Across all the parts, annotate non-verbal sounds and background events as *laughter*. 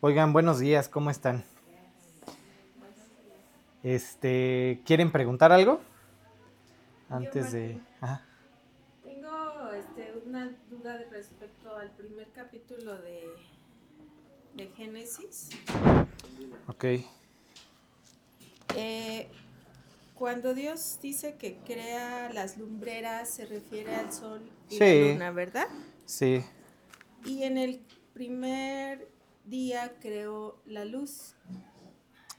Oigan, buenos días, ¿cómo están? Este, ¿quieren preguntar algo? Antes de. Tengo este, una duda respecto al primer capítulo de, de Génesis. Ok. Eh, cuando Dios dice que crea las lumbreras, se refiere al sol y la luna, ¿verdad? Sí. Y en el primer día creó la luz.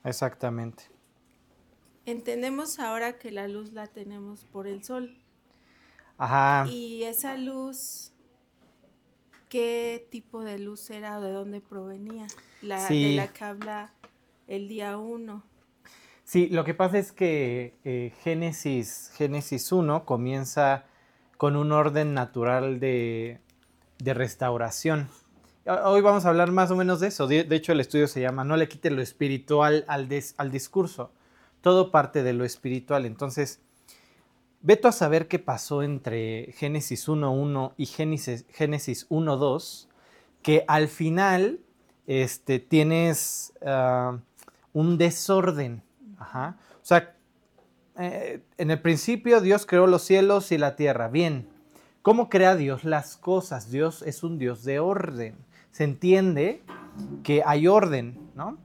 Exactamente. Entendemos ahora que la luz la tenemos por el sol. Ajá. Y esa luz, ¿qué tipo de luz era o de dónde provenía? La de la que habla el día 1. Sí, lo que pasa es que eh, Génesis, Génesis 1 comienza con un orden natural de, de restauración. Hoy vamos a hablar más o menos de eso. De, hecho, el estudio se llama No le quite lo espiritual al, discurso. Todo parte de lo espiritual. Entonces, veto a saber qué pasó entre Génesis 1.1 y Génesis, Génesis 1.2, que al final este, tienes ah, un desorden. O sea, eh, en el principio Dios creó los cielos y la tierra. Bien, ¿cómo crea Dios las cosas? Dios es un Dios de orden se entiende que hay orden, ¿no?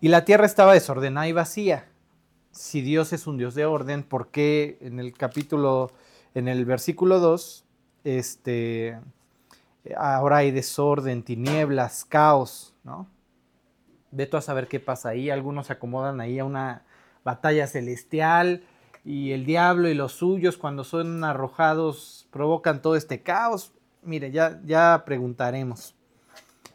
Y la tierra estaba desordenada y vacía. Si Dios es un Dios de orden, ¿por qué en el capítulo, en el versículo 2, este, ahora hay desorden, tinieblas, caos, ¿no? Veto a saber qué pasa ahí. Algunos se acomodan ahí a una batalla celestial y el diablo y los suyos cuando son arrojados provocan todo este caos. Mire, ya, ya preguntaremos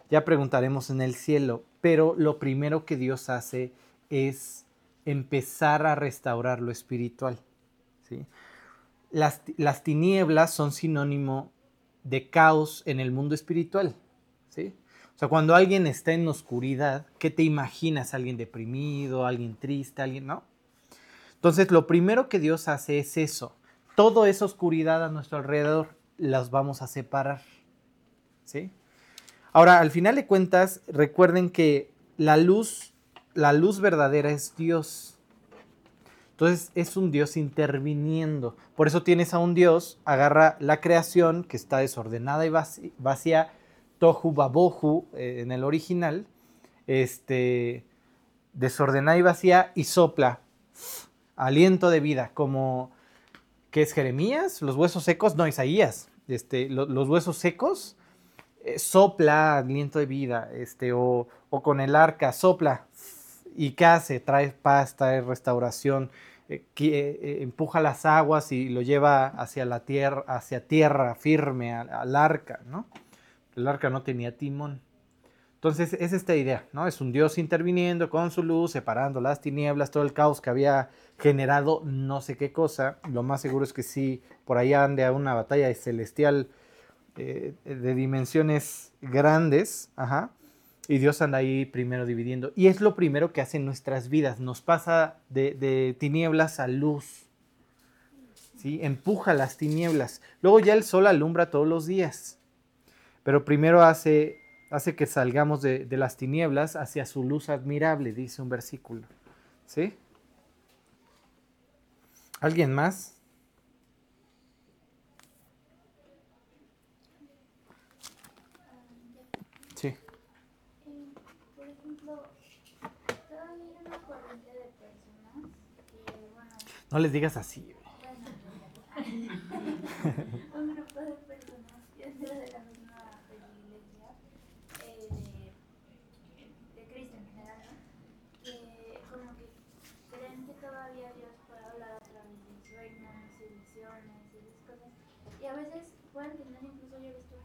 ya preguntaremos en el cielo, pero lo primero que Dios hace es empezar a restaurar lo espiritual. ¿sí? Las, las, tinieblas son sinónimo de caos en el mundo espiritual. ¿sí? O sea, cuando alguien está en oscuridad, ¿qué te imaginas? ¿Alguien deprimido, alguien triste, alguien, no? Entonces, lo primero que Dios hace es eso. Toda esa oscuridad a nuestro alrededor las vamos a separar. ¿Sí? Ahora, al final de cuentas, recuerden que la luz, la luz verdadera es Dios. Entonces es un Dios interviniendo. Por eso tienes a un Dios, agarra la creación que está desordenada y vacía, tohu babohu eh, en el original, este, desordenada y vacía y sopla aliento de vida, como que es Jeremías, los huesos secos, no, Isaías, este, los huesos secos eh, sopla aliento de vida, este, o, con el arca, sopla. ¿Y qué hace? Trae paz, trae restauración, eh, eh, empuja las aguas y lo lleva hacia la tierra, hacia tierra firme, al, arca, ¿no? El arca no tenía timón. Entonces es esta idea, ¿no? Es un Dios interviniendo con su luz, separando las tinieblas, todo el caos que había generado no sé qué cosa. Lo más seguro es que sí, por allá ande a una batalla celestial eh, de dimensiones grandes, ajá, y Dios anda ahí primero dividiendo. Y es lo primero que hace en nuestras vidas, nos pasa de, tinieblas a luz, ¿sí? empuja las tinieblas. Luego ya el sol alumbra todos los días, pero primero hace, hace que salgamos de, de las tinieblas hacia su luz admirable, dice un versículo. ¿Sí? ¿Alguien más? No les digas así. un grupo de personas dentro de la misma eh, de, Cristo en general, que como que creen que todavía Dios puede hablar a través de sueños y visiones y esas cosas. Y a veces pueden tener, incluso yo he visto,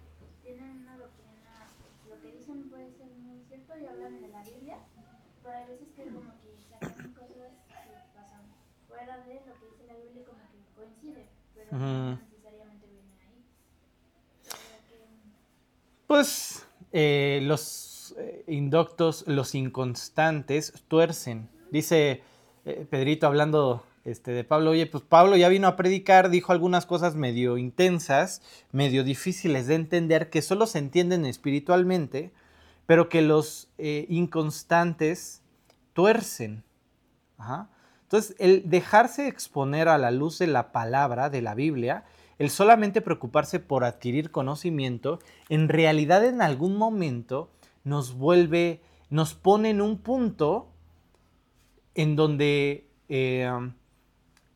tienen una doctrina, lo que dicen puede ser muy cierto y hablan de la Biblia, pero hay veces que como fuera de lo que dice la Biblia como que coincide, pero no necesariamente viene ahí. Pues eh, los eh, indoctos, los inconstantes, tuercen. Dice eh, Pedrito hablando este, de Pablo, oye, pues Pablo ya vino a predicar, dijo algunas cosas medio intensas, medio difíciles de entender, que solo se entienden espiritualmente, pero que los eh, inconstantes tuercen. Entonces, el dejarse exponer a la luz de la palabra, de la Biblia, el solamente preocuparse por adquirir conocimiento, en realidad en algún momento nos vuelve, nos pone en un punto en donde eh,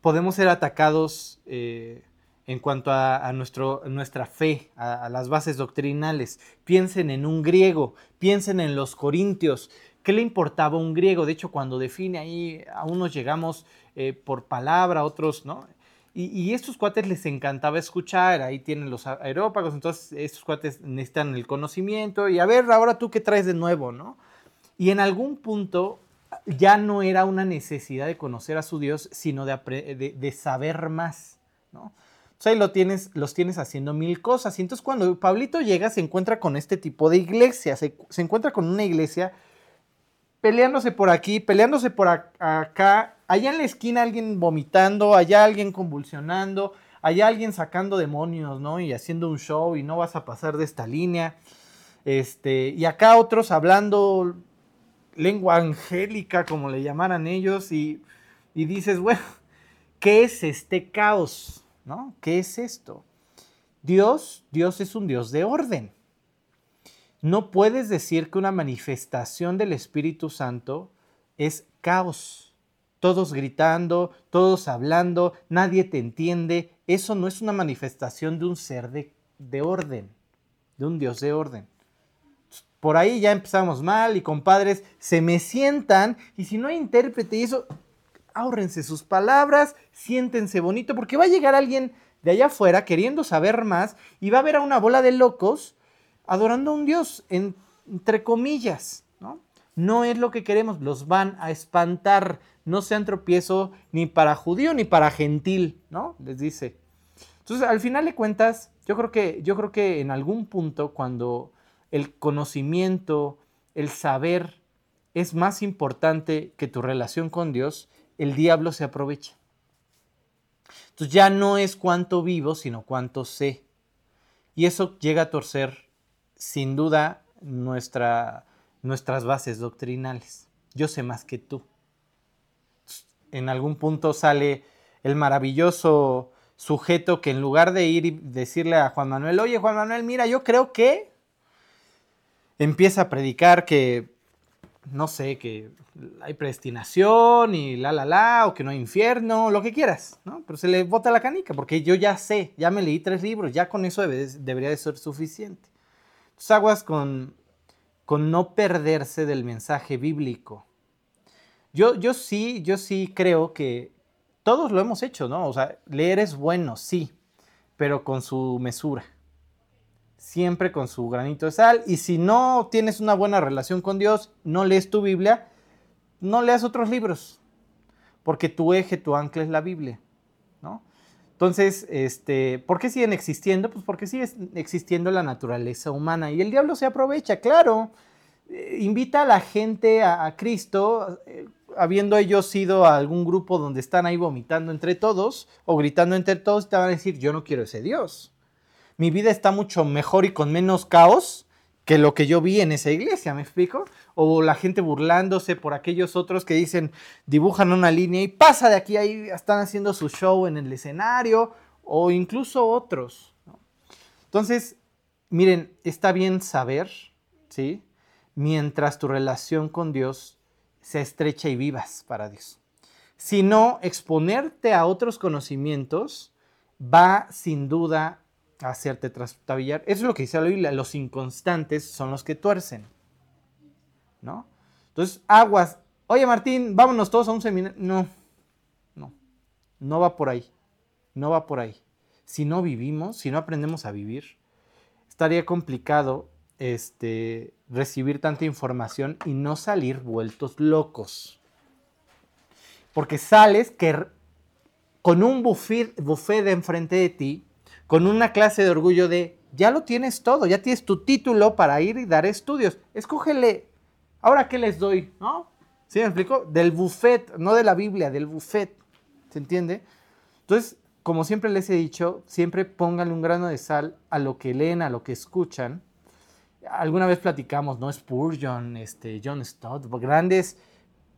podemos ser atacados eh, en cuanto a, nuestro, nuestra fe, a, las bases doctrinales. Piensen en un griego, piensen en los corintios. ¿Qué le importaba un griego? De hecho, cuando define ahí, a unos llegamos eh, por palabra, a otros, ¿no? Y, estos cuates les encantaba escuchar, ahí tienen los aerópagos, entonces estos cuates necesitan el conocimiento y a ver, ahora tú qué traes de nuevo, ¿no? Y en algún punto ya no era una necesidad de conocer a su Dios, sino de, saber más, ¿no? Entonces ahí lo tienes, los tienes haciendo mil cosas. Y entonces cuando Pablito llega se encuentra con este tipo de iglesia, se, encuentra con una iglesia peleándose por aquí, peleándose por acá, allá en la esquina alguien vomitando, allá alguien convulsionando, allá alguien sacando demonios, ¿no? Y haciendo un show y no vas a pasar de esta línea. Este, y acá otros hablando lengua angélica, como le llamaran ellos, y, y dices, bueno, ¿qué es este caos? ¿no? ¿Qué es esto? Dios, Dios es un Dios de orden. No puedes decir que una manifestación del Espíritu Santo es caos. Todos gritando, todos hablando, nadie te entiende. Eso no es una manifestación de un ser de, de orden, de un Dios de orden. Por ahí ya empezamos mal y compadres se me sientan y si no hay intérprete y eso, ahórrense sus palabras, siéntense bonito, porque va a llegar alguien de allá afuera queriendo saber más y va a ver a una bola de locos adorando a un Dios, entre comillas, ¿no? No es lo que queremos, los van a espantar, no sean tropiezo ni para judío ni para gentil, ¿no? Les dice. Entonces, al final de cuentas, yo creo que, yo creo que en algún punto cuando el conocimiento, el saber es más importante que tu relación con Dios, el diablo se aprovecha. Entonces ya no es cuánto vivo, sino cuánto sé. Y eso llega a torcer, sin duda, nuestra, nuestras bases doctrinales. Yo sé más que tú. En algún punto sale el maravilloso sujeto que en lugar de ir y decirle a Juan Manuel, oye Juan Manuel, mira, yo creo que empieza a predicar que no sé, que hay predestinación y la, la, la, o que no hay infierno, lo que quieras, ¿no? Pero se le bota la canica, porque yo ya sé, ya me leí tres libros, ya con eso debería de ser suficiente. Aguas con, con no perderse del mensaje bíblico. Yo, yo sí, yo sí creo que todos lo hemos hecho, ¿no? O sea, leer es bueno, sí, pero con su mesura siempre con su granito de sal. Y si no tienes una buena relación con Dios, no lees tu Biblia, no leas otros libros, porque tu eje, tu ancla es la Biblia. Entonces, este, ¿por qué siguen existiendo? Pues porque sigue existiendo la naturaleza humana y el diablo se aprovecha, claro. Eh, invita a la gente a, Cristo, eh, habiendo ellos ido a algún grupo donde están ahí vomitando entre todos o gritando entre todos, te van a decir, yo no quiero ese Dios mi vida está mucho mejor y con menos caos que lo que yo vi en esa iglesia, ¿me explico? O la gente burlándose por aquellos otros que dicen, dibujan una línea y pasa de aquí, ahí están haciendo su show en el escenario, o incluso otros. Entonces, miren, está bien saber, ¿sí? Mientras tu relación con Dios se estrecha y vivas para Dios. Si no, exponerte a otros conocimientos va sin duda hacerte trastabillar. Eso es lo que dice la Biblia, los inconstantes son los que tuercen. ¿No? Entonces, aguas. Oye, Martín, vámonos todos a un seminario. No, no, no va por ahí. No va por ahí. Si no vivimos, si no aprendemos a vivir, estaría complicado este, recibir tanta información y no salir vueltos locos. Porque sales que con un buffet, buffet de enfrente de ti con una clase de orgullo de, ya lo tienes todo, ya tienes tu título para ir y dar estudios. Escógele, ahora qué les doy, ¿no? ¿Sí me explico? Del buffet, no de la Biblia, del buffet. ¿Se entiende? Entonces, como siempre les he dicho, siempre pónganle un grano de sal a lo que leen, a lo que escuchan. alguna vez platicamos, ¿no? Spurgeon, este, John Stott, grandes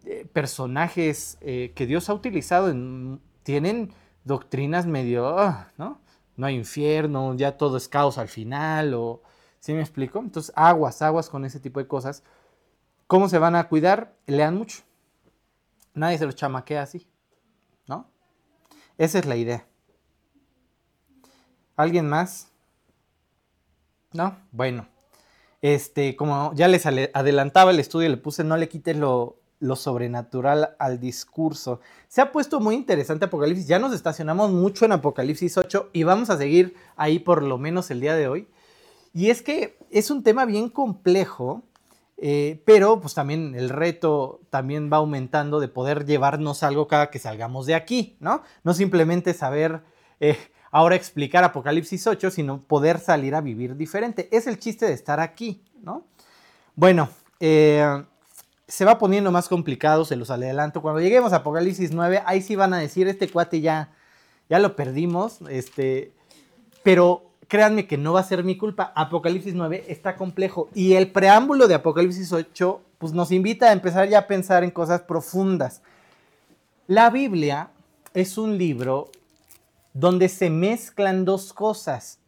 eh, personajes eh, que Dios ha utilizado, tienen doctrinas medio, ah, ¿no? No hay infierno, ya todo es caos al final, o, ¿sí me explico? Entonces, aguas, aguas con ese tipo de cosas. ¿Cómo se van a cuidar? Lean mucho. Nadie se los chamaquea así, ¿no? Esa es la idea. ¿Alguien más? ¿No? Bueno. Este, como ya les adelantaba el estudio, le puse no le quites lo, lo sobrenatural al discurso. Se ha puesto muy interesante Apocalipsis. Ya nos estacionamos mucho en Apocalipsis 8 y vamos a seguir ahí por lo menos el día de hoy. Y es que es un tema bien complejo, eh, pero pues también el reto también va aumentando de poder llevarnos algo cada que salgamos de aquí, ¿no? No simplemente saber eh, ahora explicar Apocalipsis 8, sino poder salir a vivir diferente. Es el chiste de estar aquí, ¿no? Bueno, eh, se va poniendo más complicado, se los adelanto. Cuando lleguemos a Apocalipsis 9, ahí sí van a decir, este cuate ya, ya lo perdimos, este, pero créanme que no va a ser mi culpa. Apocalipsis 9 está complejo y el preámbulo de Apocalipsis 8 pues nos invita a empezar ya a pensar en cosas profundas. La Biblia es un libro donde se mezclan dos cosas.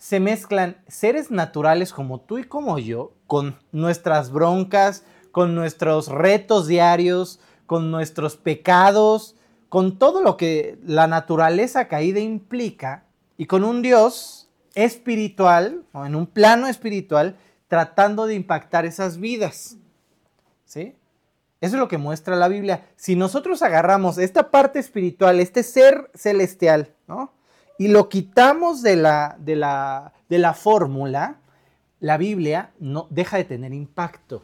Se mezclan seres naturales como tú y como yo, con nuestras broncas, con nuestros retos diarios, con nuestros pecados, con todo lo que la naturaleza caída implica, y con un Dios espiritual, o en un plano espiritual, tratando de impactar esas vidas. ¿Sí? Eso es lo que muestra la Biblia. Si nosotros agarramos esta parte espiritual, este ser celestial, ¿no? Y lo quitamos de la, de la, de la fórmula, la Biblia no deja de tener impacto.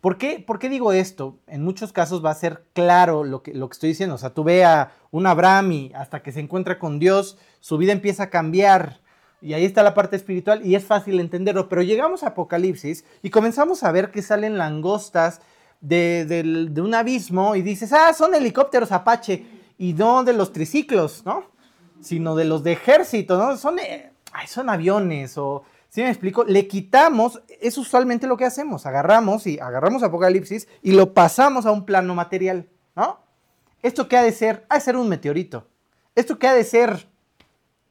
¿Por qué, ¿Por qué, digo esto? En muchos casos va a ser claro lo que, lo que estoy diciendo. O sea, tú ve a un Abraham y hasta que se encuentra con Dios, su vida empieza a cambiar. Y ahí está la parte espiritual y es fácil entenderlo. Pero llegamos a Apocalipsis y comenzamos a ver que salen langostas de, un abismo y dices, ah, son helicópteros Apache y no de los triciclos, ¿no? Sino de los de ejército, ¿no? Son, eh, son aviones o, si me explico? Le quitamos, es usualmente lo que hacemos, agarramos y agarramos Apocalipsis y lo pasamos a un plano material, ¿no? ¿Esto qué ha de ser? Ha de ser un meteorito. ¿Esto qué ha de ser?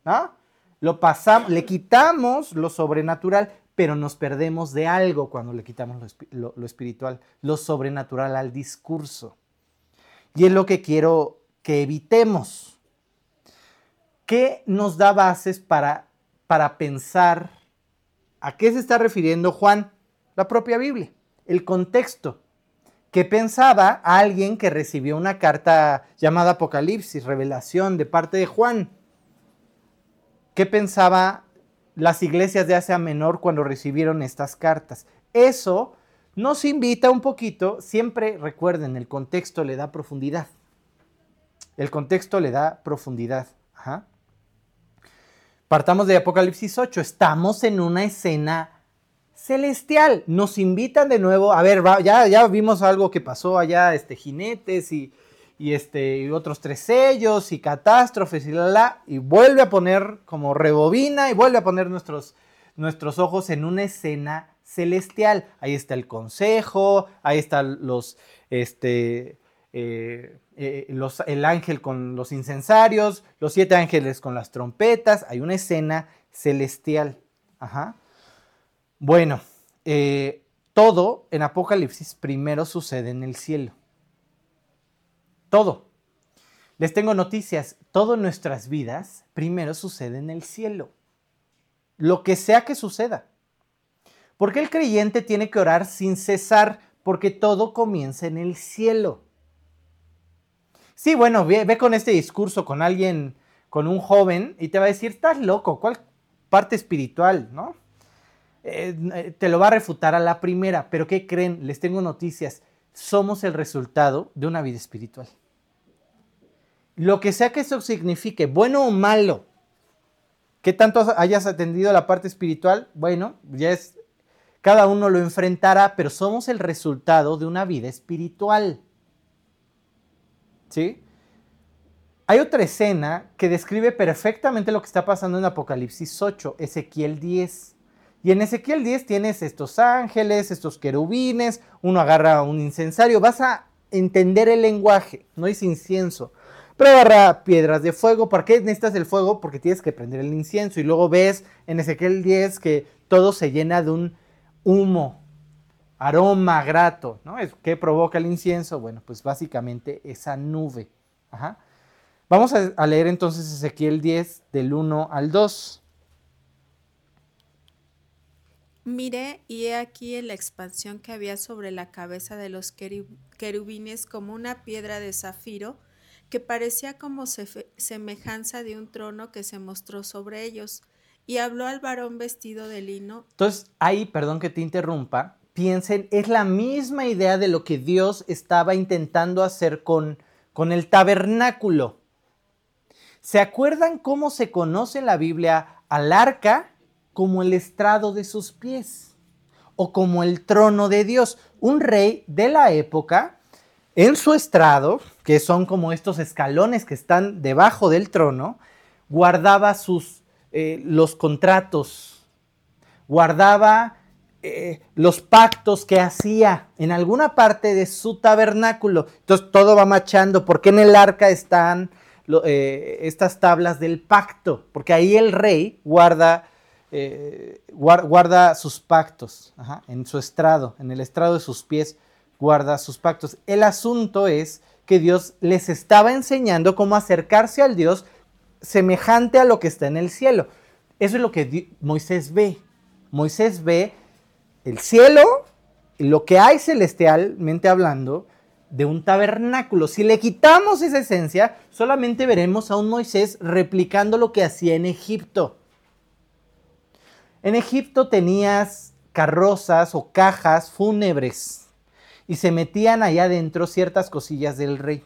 ¿No? Lo pasamos, le quitamos lo sobrenatural pero nos perdemos de algo cuando le quitamos lo, espiritual, lo sobrenatural al discurso. Y es lo que quiero que evitemos. ¿Qué nos da bases para, para pensar a qué se está refiriendo Juan? La propia Biblia, el contexto. ¿Qué pensaba alguien que recibió una carta llamada Apocalipsis, revelación de parte de Juan? ¿Qué pensaba las iglesias de Asia Menor cuando recibieron estas cartas. Eso nos invita un poquito, siempre recuerden, el contexto le da profundidad. El contexto le da profundidad. Partamos de Apocalipsis 8, estamos en una escena celestial. Nos invitan de nuevo, a ver, ya, ya vimos algo que pasó allá, este, jinetes y y, este, y otros tres sellos y catástrofes y la, la, y vuelve a poner como rebobina y vuelve a poner nuestros, nuestros ojos en una escena celestial. Ahí está el consejo, ahí están los, este, eh, eh, el ángel con los incensarios, los siete ángeles con las trompetas, hay una escena celestial. Ajá. Bueno, eh, todo en Apocalipsis primero sucede en el cielo. Todo. Les tengo noticias. Todo en nuestras vidas primero sucede en el cielo. Lo que sea que suceda. Porque el creyente tiene que orar sin cesar, porque todo comienza en el cielo. Sí, bueno, ve, con este discurso con alguien, con un joven, y te va a decir, estás loco, ¿cuál parte espiritual, no? Eh, eh, te lo va a refutar a la primera, pero ¿qué creen? Les tengo noticias somos el resultado de una vida espiritual. Lo que sea que eso signifique, bueno o malo, que tanto hayas atendido la parte espiritual, bueno, ya es, cada uno lo enfrentará, pero somos el resultado de una vida espiritual. ¿Sí? Hay otra escena que describe perfectamente lo que está pasando en Apocalipsis 8, Ezequiel 10. Y en Ezequiel 10 tienes estos ángeles, estos querubines, uno agarra un incensario, vas a entender el lenguaje, no es incienso. Pero agarra piedras de fuego. ¿Para qué necesitas el fuego? Porque tienes que prender el incienso. Y luego ves en Ezequiel 10 que todo se llena de un humo, aroma grato. ¿no? ¿Qué provoca el incienso? Bueno, pues básicamente esa nube. Vamos a, a leer entonces Ezequiel 10 del 1 al 2. Miré y he aquí en la expansión que había sobre la cabeza de los querubines como una piedra de zafiro que parecía como semejanza de un trono que se mostró sobre ellos. Y habló al varón vestido de lino. Entonces, ahí, perdón que te interrumpa, piensen, es la misma idea de lo que Dios estaba intentando hacer con, con el tabernáculo. ¿Se acuerdan cómo se conoce en la Biblia al arca? como el estrado de sus pies o como el trono de Dios. Un rey de la época, en su estrado, que son como estos escalones que están debajo del trono, guardaba sus, eh, los contratos, guardaba eh, los pactos que hacía en alguna parte de su tabernáculo. Entonces todo va machando, porque en el arca están eh, estas tablas del pacto, porque ahí el rey guarda eh, guarda sus pactos en su estrado, en el estrado de sus pies, guarda sus pactos. El asunto es que Dios les estaba enseñando cómo acercarse al Dios semejante a lo que está en el cielo. Eso es lo que Moisés ve. Moisés ve el cielo, lo que hay celestialmente hablando, de un tabernáculo. Si le quitamos esa esencia, solamente veremos a un Moisés replicando lo que hacía en Egipto. En Egipto tenías carrozas o cajas fúnebres y se metían allá adentro ciertas cosillas del rey.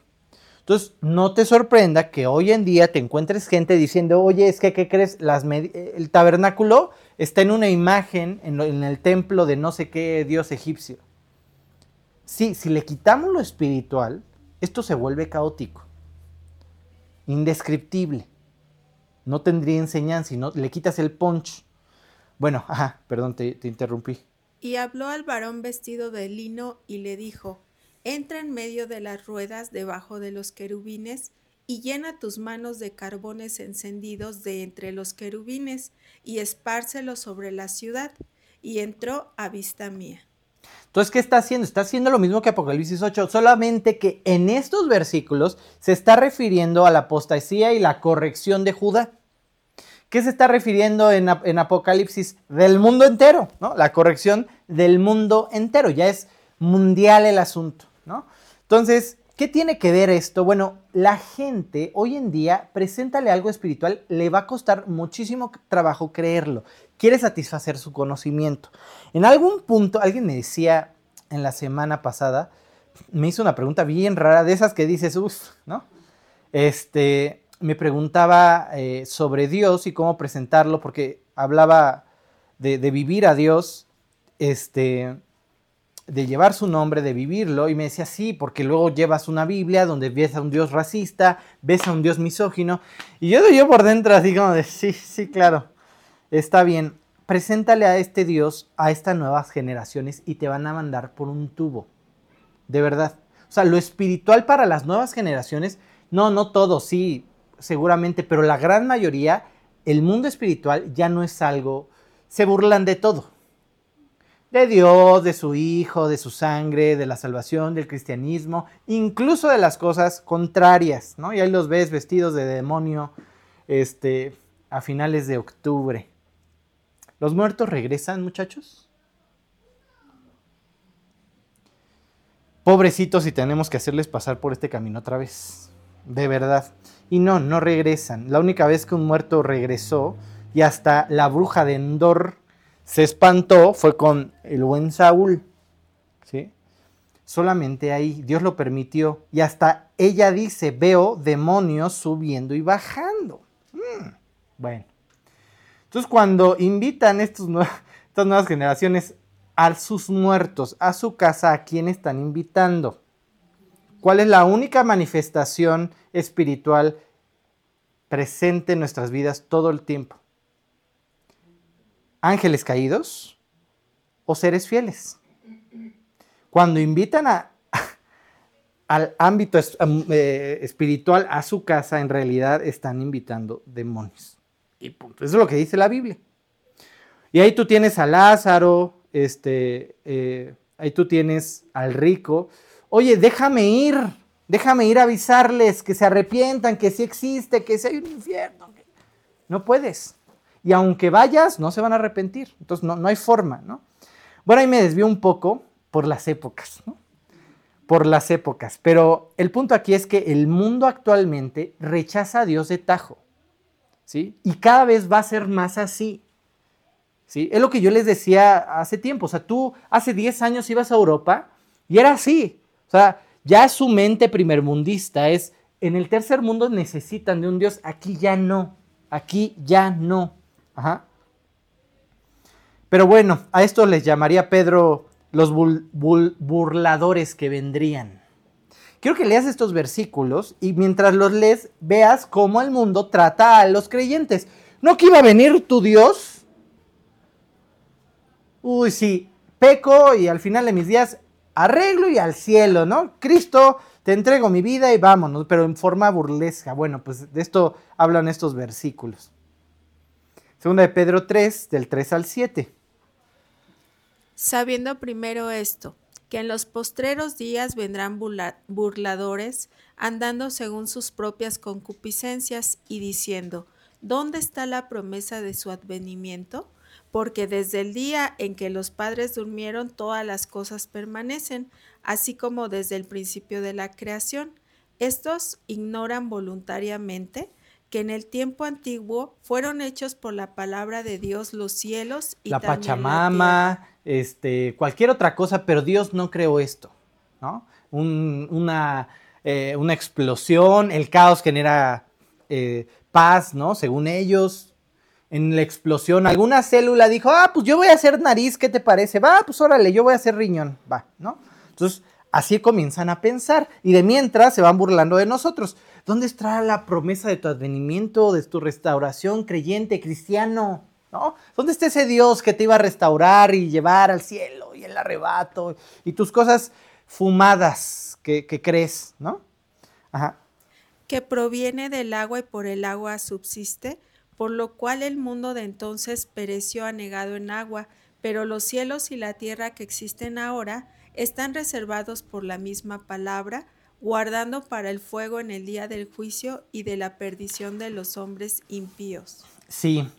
Entonces, no te sorprenda que hoy en día te encuentres gente diciendo, oye, es que, ¿qué crees? el tabernáculo está en una imagen en, el templo de no sé qué dios egipcio. Sí, si le quitamos lo espiritual, esto se vuelve caótico, indescriptible. No tendría enseñanza, no le quitas el punch. Bueno, ajá, perdón, te, interrumpí. Y habló al varón vestido de lino y le dijo, entra en medio de las ruedas debajo de los querubines y llena tus manos de carbones encendidos de entre los querubines y espárcelos sobre la ciudad. Y entró a vista mía. Entonces, ¿qué está haciendo? Está haciendo lo mismo que Apocalipsis 8, solamente que en estos versículos se está refiriendo a la apostasía y la corrección de Judá. ¿Qué se está refiriendo en, Apocalipsis? Del mundo entero, ¿no? La corrección del mundo entero, ya es mundial el asunto, ¿no? Entonces, ¿qué tiene que ver esto? Bueno, la gente hoy en día, preséntale algo espiritual, le va a costar muchísimo trabajo creerlo. Quiere satisfacer su conocimiento. En algún punto, alguien me decía en la semana pasada, me hizo una pregunta bien rara, de esas que dices, uff, ¿no? Este, me preguntaba eh, sobre Dios y cómo presentarlo, porque hablaba de, vivir a Dios, este, de llevar su nombre, de vivirlo, y me decía, sí, porque luego llevas una Biblia donde ves a un Dios racista, ves a un Dios misógino, y yo, yo por dentro así como de, sí, sí, claro, está bien, preséntale a este Dios a estas nuevas generaciones y te van a mandar por un tubo, de verdad. O sea, lo espiritual para las nuevas generaciones, no, no todo, sí, seguramente, pero la gran mayoría, el mundo espiritual ya no es algo, se burlan de todo. De Dios, de su Hijo, de su sangre, de la salvación, del cristianismo, incluso de las cosas contrarias, ¿no? Y ahí los ves vestidos de demonio este, a finales de octubre. ¿Los muertos regresan, muchachos? Pobrecitos si tenemos que hacerles pasar por este camino otra vez. De verdad. Y no, no regresan. La única vez que un muerto regresó y hasta la bruja de Endor se espantó fue con el buen Saúl. ¿Sí? Solamente ahí, Dios lo permitió. Y hasta ella dice, veo demonios subiendo y bajando. Mm, bueno. Entonces cuando invitan estos *laughs* estas nuevas generaciones a sus muertos, a su casa, ¿a quién están invitando? ¿Cuál es la única manifestación espiritual presente en nuestras vidas todo el tiempo. Ángeles caídos o seres fieles. Cuando invitan *laughs* al ámbito eh, espiritual a su casa, en realidad están invitando demonios. Y punto. Eso es lo que dice la Biblia. Y ahí tú tienes a Lázaro, este, eh, ahí tú tienes al rico. Oye, déjame ir, déjame ir a avisarles que se arrepientan, que sí existe, que sí hay un infierno. No puedes. Y aunque vayas, no se van a arrepentir. Entonces no, no hay forma, ¿no? Bueno, ahí me desvío un poco por las épocas, ¿no? Por las épocas. Pero el punto aquí es que el mundo actualmente rechaza a Dios de tajo. ¿Sí? Y cada vez va a ser más así. ¿Sí? Es lo que yo les decía hace tiempo. O sea, tú hace 10 años ibas a Europa y era así. O sea, ya su mente primermundista es, en el tercer mundo necesitan de un Dios, aquí ya no. Aquí ya no. Ajá. Pero bueno, a esto les llamaría Pedro los burladores que vendrían. Quiero que leas estos versículos y mientras los lees veas cómo el mundo trata a los creyentes. ¿No que iba a venir tu Dios? Uy, sí, peco y al final de mis días arreglo y al cielo, ¿no? Cristo, te entrego mi vida y vámonos, pero en forma burlesca. Bueno, pues de esto hablan estos versículos. Segunda de Pedro 3, del 3 al 7. Sabiendo primero esto, que en los postreros días vendrán burladores, andando según sus propias concupiscencias y diciendo, ¿dónde está la promesa de su advenimiento? Porque desde el día en que los padres durmieron, todas las cosas permanecen, así como desde el principio de la creación. Estos ignoran voluntariamente que en el tiempo antiguo fueron hechos por la palabra de Dios los cielos y la Pachamama, este, cualquier otra cosa, pero Dios no creó esto, ¿no? una, eh, una, explosión, el caos genera eh, paz, ¿no? Según ellos, en la explosión, alguna célula dijo, ah, pues yo voy a hacer nariz, ¿qué te parece? Va, pues órale, yo voy a hacer riñón, va, ¿no? Entonces, así comienzan a pensar y de mientras se van burlando de nosotros. ¿Dónde está la promesa de tu advenimiento, de tu restauración creyente, cristiano? ¿No? ¿Dónde está ese Dios que te iba a restaurar y llevar al cielo y el arrebato y tus cosas fumadas que, crees, ¿no? Ajá. Que proviene del agua y por el agua subsiste, por lo cual el mundo de entonces pereció anegado en agua, pero los cielos y la tierra que existen ahora están reservados por la misma palabra, guardando para el fuego en el día del juicio y de la perdición de los hombres impíos. Sí.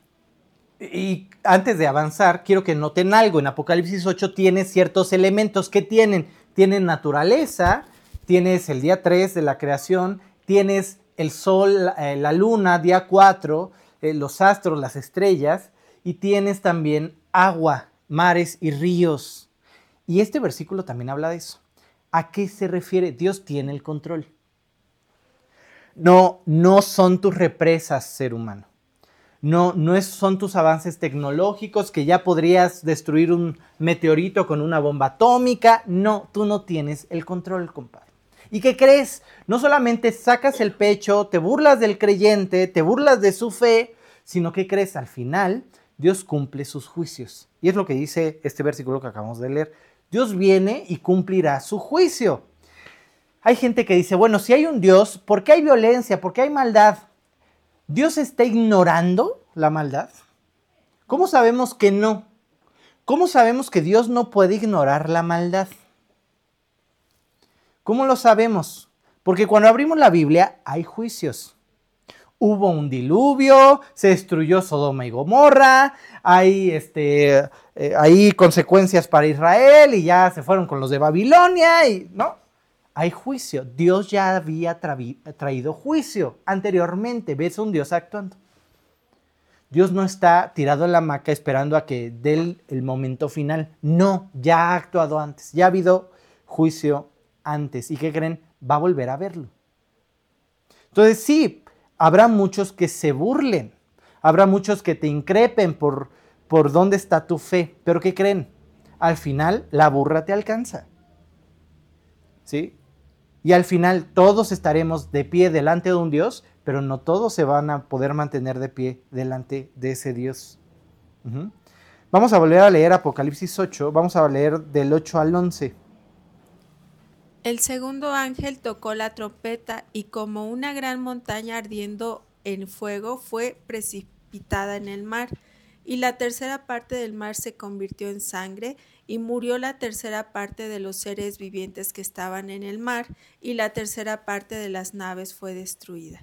Y antes de avanzar, quiero que noten algo. En Apocalipsis 8 tiene ciertos elementos que tienen. Tienen naturaleza, tienes el día 3 de la creación, tienes el sol, eh, la luna, día 4, eh, los astros, las estrellas, y tienes también agua, mares y ríos. Y este versículo también habla de eso. ¿A qué se refiere? Dios tiene el control. No, no son tus represas, ser humano. No, no son tus avances tecnológicos que ya podrías destruir un meteorito con una bomba atómica. No, tú no tienes el control, compadre. ¿Y qué crees? No solamente sacas el pecho, te burlas del creyente, te burlas de su fe, sino que crees al final Dios cumple sus juicios. Y es lo que dice este versículo que acabamos de leer. Dios viene y cumplirá su juicio. Hay gente que dice, bueno, si hay un Dios, ¿por qué hay violencia? ¿Por qué hay maldad? ¿Dios está ignorando la maldad? ¿Cómo sabemos que no? ¿Cómo sabemos que Dios no puede ignorar la maldad? ¿Cómo lo sabemos? Porque cuando abrimos la Biblia hay juicios hubo un diluvio, se destruyó Sodoma y Gomorra, hay, este, eh, consecuencias para Israel y ya se fueron con los de Babilonia y no, hay juicio. Dios ya había traído juicio anteriormente, ves un Dios actuando. Dios no está tirado en la hamaca esperando a que dé el momento final. No, ya ha actuado antes, ya ha habido juicio antes. ¿Y qué creen? Va a volver a verlo. Entonces sí, habrá muchos que se burlen, habrá muchos que te increpen por, por dónde está tu fe, pero ¿qué creen? Al final la burra te alcanza. ¿Sí? Y al final todos estaremos de pie delante de un Dios, pero no todos se van a poder mantener de pie delante de ese Dios. Vamos a volver a leer Apocalipsis 8, vamos a leer del 8 al 11. El segundo ángel tocó la trompeta y como una gran montaña ardiendo en fuego fue precipitada en el mar, y la tercera parte del mar se convirtió en sangre, y murió la tercera parte de los seres vivientes que estaban en el mar, y la tercera parte de las naves fue destruida.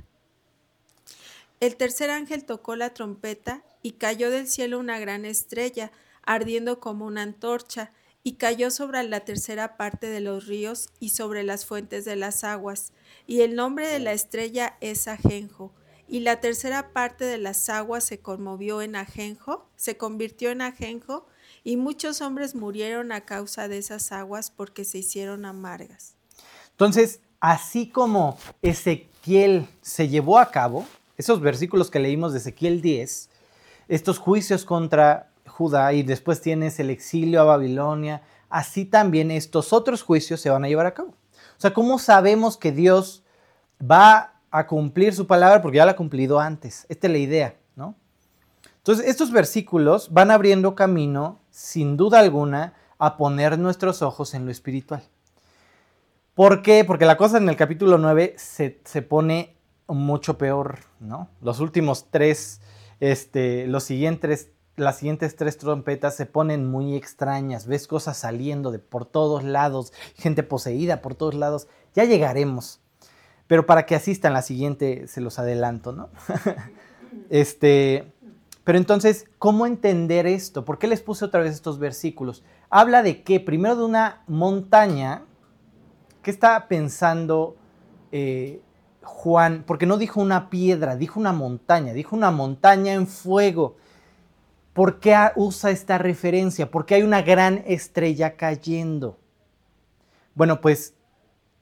El tercer ángel tocó la trompeta y cayó del cielo una gran estrella, ardiendo como una antorcha, y cayó sobre la tercera parte de los ríos y sobre las fuentes de las aguas. Y el nombre de la estrella es Ajenjo. Y la tercera parte de las aguas se conmovió en Ajenjo, se convirtió en Ajenjo, y muchos hombres murieron a causa de esas aguas porque se hicieron amargas. Entonces, así como Ezequiel se llevó a cabo, esos versículos que leímos de Ezequiel 10, estos juicios contra Y después tienes el exilio a Babilonia, así también estos otros juicios se van a llevar a cabo. O sea, ¿cómo sabemos que Dios va a cumplir su palabra? Porque ya la ha cumplido antes. Esta es la idea, ¿no? Entonces, estos versículos van abriendo camino, sin duda alguna, a poner nuestros ojos en lo espiritual. ¿Por qué? Porque la cosa en el capítulo 9 se, se pone mucho peor, ¿no? Los últimos tres, este, los siguientes las siguientes tres trompetas se ponen muy extrañas, ves cosas saliendo de por todos lados, gente poseída por todos lados, ya llegaremos. Pero para que asistan la siguiente se los adelanto, ¿no? *laughs* este, pero entonces, ¿cómo entender esto? ¿Por qué les puse otra vez estos versículos? Habla de que primero de una montaña, ¿qué está pensando eh, Juan? Porque no dijo una piedra, dijo una montaña, dijo una montaña en fuego. ¿Por qué usa esta referencia? Porque hay una gran estrella cayendo. Bueno, pues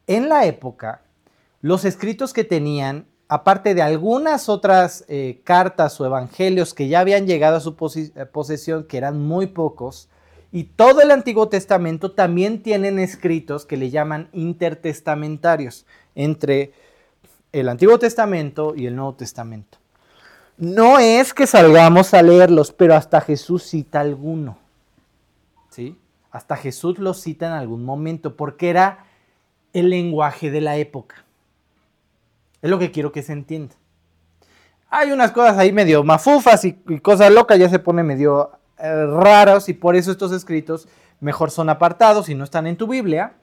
en la época, los escritos que tenían, aparte de algunas otras eh, cartas o evangelios que ya habían llegado a su eh, posesión, que eran muy pocos, y todo el Antiguo Testamento también tienen escritos que le llaman intertestamentarios entre el Antiguo Testamento y el Nuevo Testamento. No es que salgamos a leerlos, pero hasta Jesús cita alguno. ¿Sí? Hasta Jesús los cita en algún momento, porque era el lenguaje de la época. Es lo que quiero que se entienda. Hay unas cosas ahí medio mafufas y, cosas locas, ya se pone medio eh, raros y por eso estos escritos mejor son apartados y no están en tu Biblia.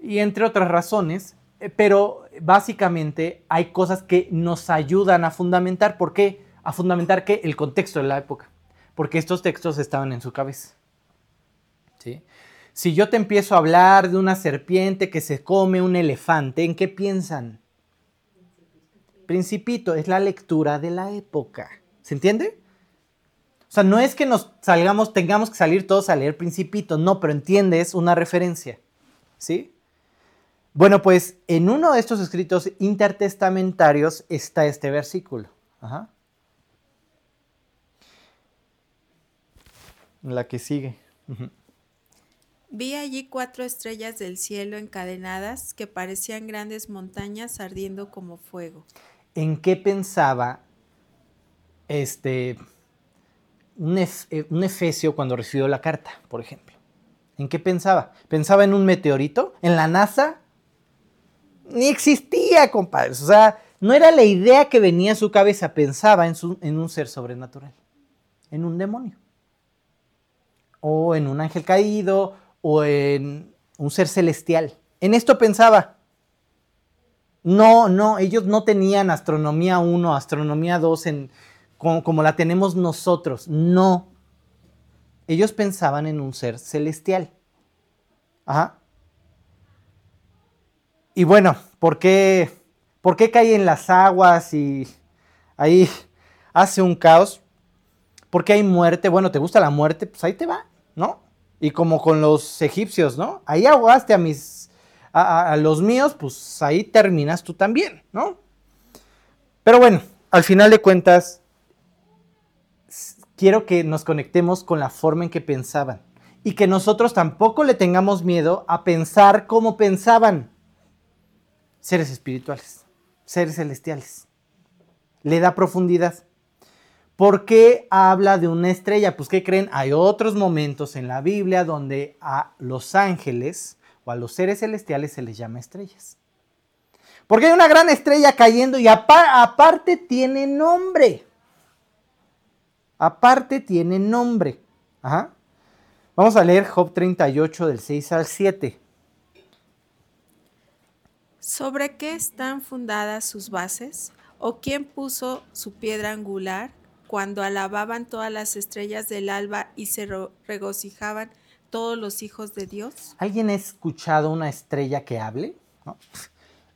Y entre otras razones, pero básicamente hay cosas que nos ayudan a fundamentar. ¿Por qué? A fundamentar que el contexto de la época. Porque estos textos estaban en su cabeza. ¿Sí? Si yo te empiezo a hablar de una serpiente que se come un elefante, ¿en qué piensan? Principito, es la lectura de la época. ¿Se entiende? O sea, no es que nos salgamos, tengamos que salir todos a leer Principito, no, pero entiendes una referencia. ¿Sí? Bueno, pues en uno de estos escritos intertestamentarios está este versículo. La que sigue. Vi allí cuatro estrellas del cielo encadenadas que parecían grandes montañas ardiendo como fuego. ¿En qué pensaba este un, eh, un efesio cuando recibió la carta, por ejemplo? ¿En qué pensaba? ¿Pensaba en un meteorito? ¿En la NASA? Ni existía, compadres. O sea, no era la idea que venía a su cabeza, pensaba en, en un ser sobrenatural, en un demonio, o en un ángel caído, o en un ser celestial. En esto pensaba. No, no, ellos no tenían astronomía 1, astronomía 2 en, como, como la tenemos nosotros. No. Ellos pensaban en un ser celestial. Ajá. Y bueno, ¿por qué, ¿por qué las aguas y ahí hace un caos? ¿Por qué hay muerte? Bueno, ¿te gusta la muerte? Pues ahí te va, ¿no? Y como con los egipcios, ¿no? Ahí aguaste a mis, a, a los míos, pues ahí terminas tú también, ¿no? Pero bueno, al final de cuentas, quiero que nos conectemos con la forma en que pensaban y que nosotros tampoco le tengamos miedo a pensar como pensaban seres espirituales, seres celestiales. Le da profundidad. ¿Por qué habla de una estrella? Pues ¿qué creen? Hay otros momentos en la Biblia donde a los ángeles o a los seres celestiales se les llama estrellas. Porque hay una gran estrella cayendo y aparte tiene nombre. Aparte tiene nombre. Vamos a leer Job 38 del 6 al 7. ¿Sobre qué están fundadas sus bases? ¿O quién puso su piedra angular? cuando alababan todas las estrellas del alba y se regocijaban todos los hijos de Dios? ¿Alguien ha escuchado una estrella que hable?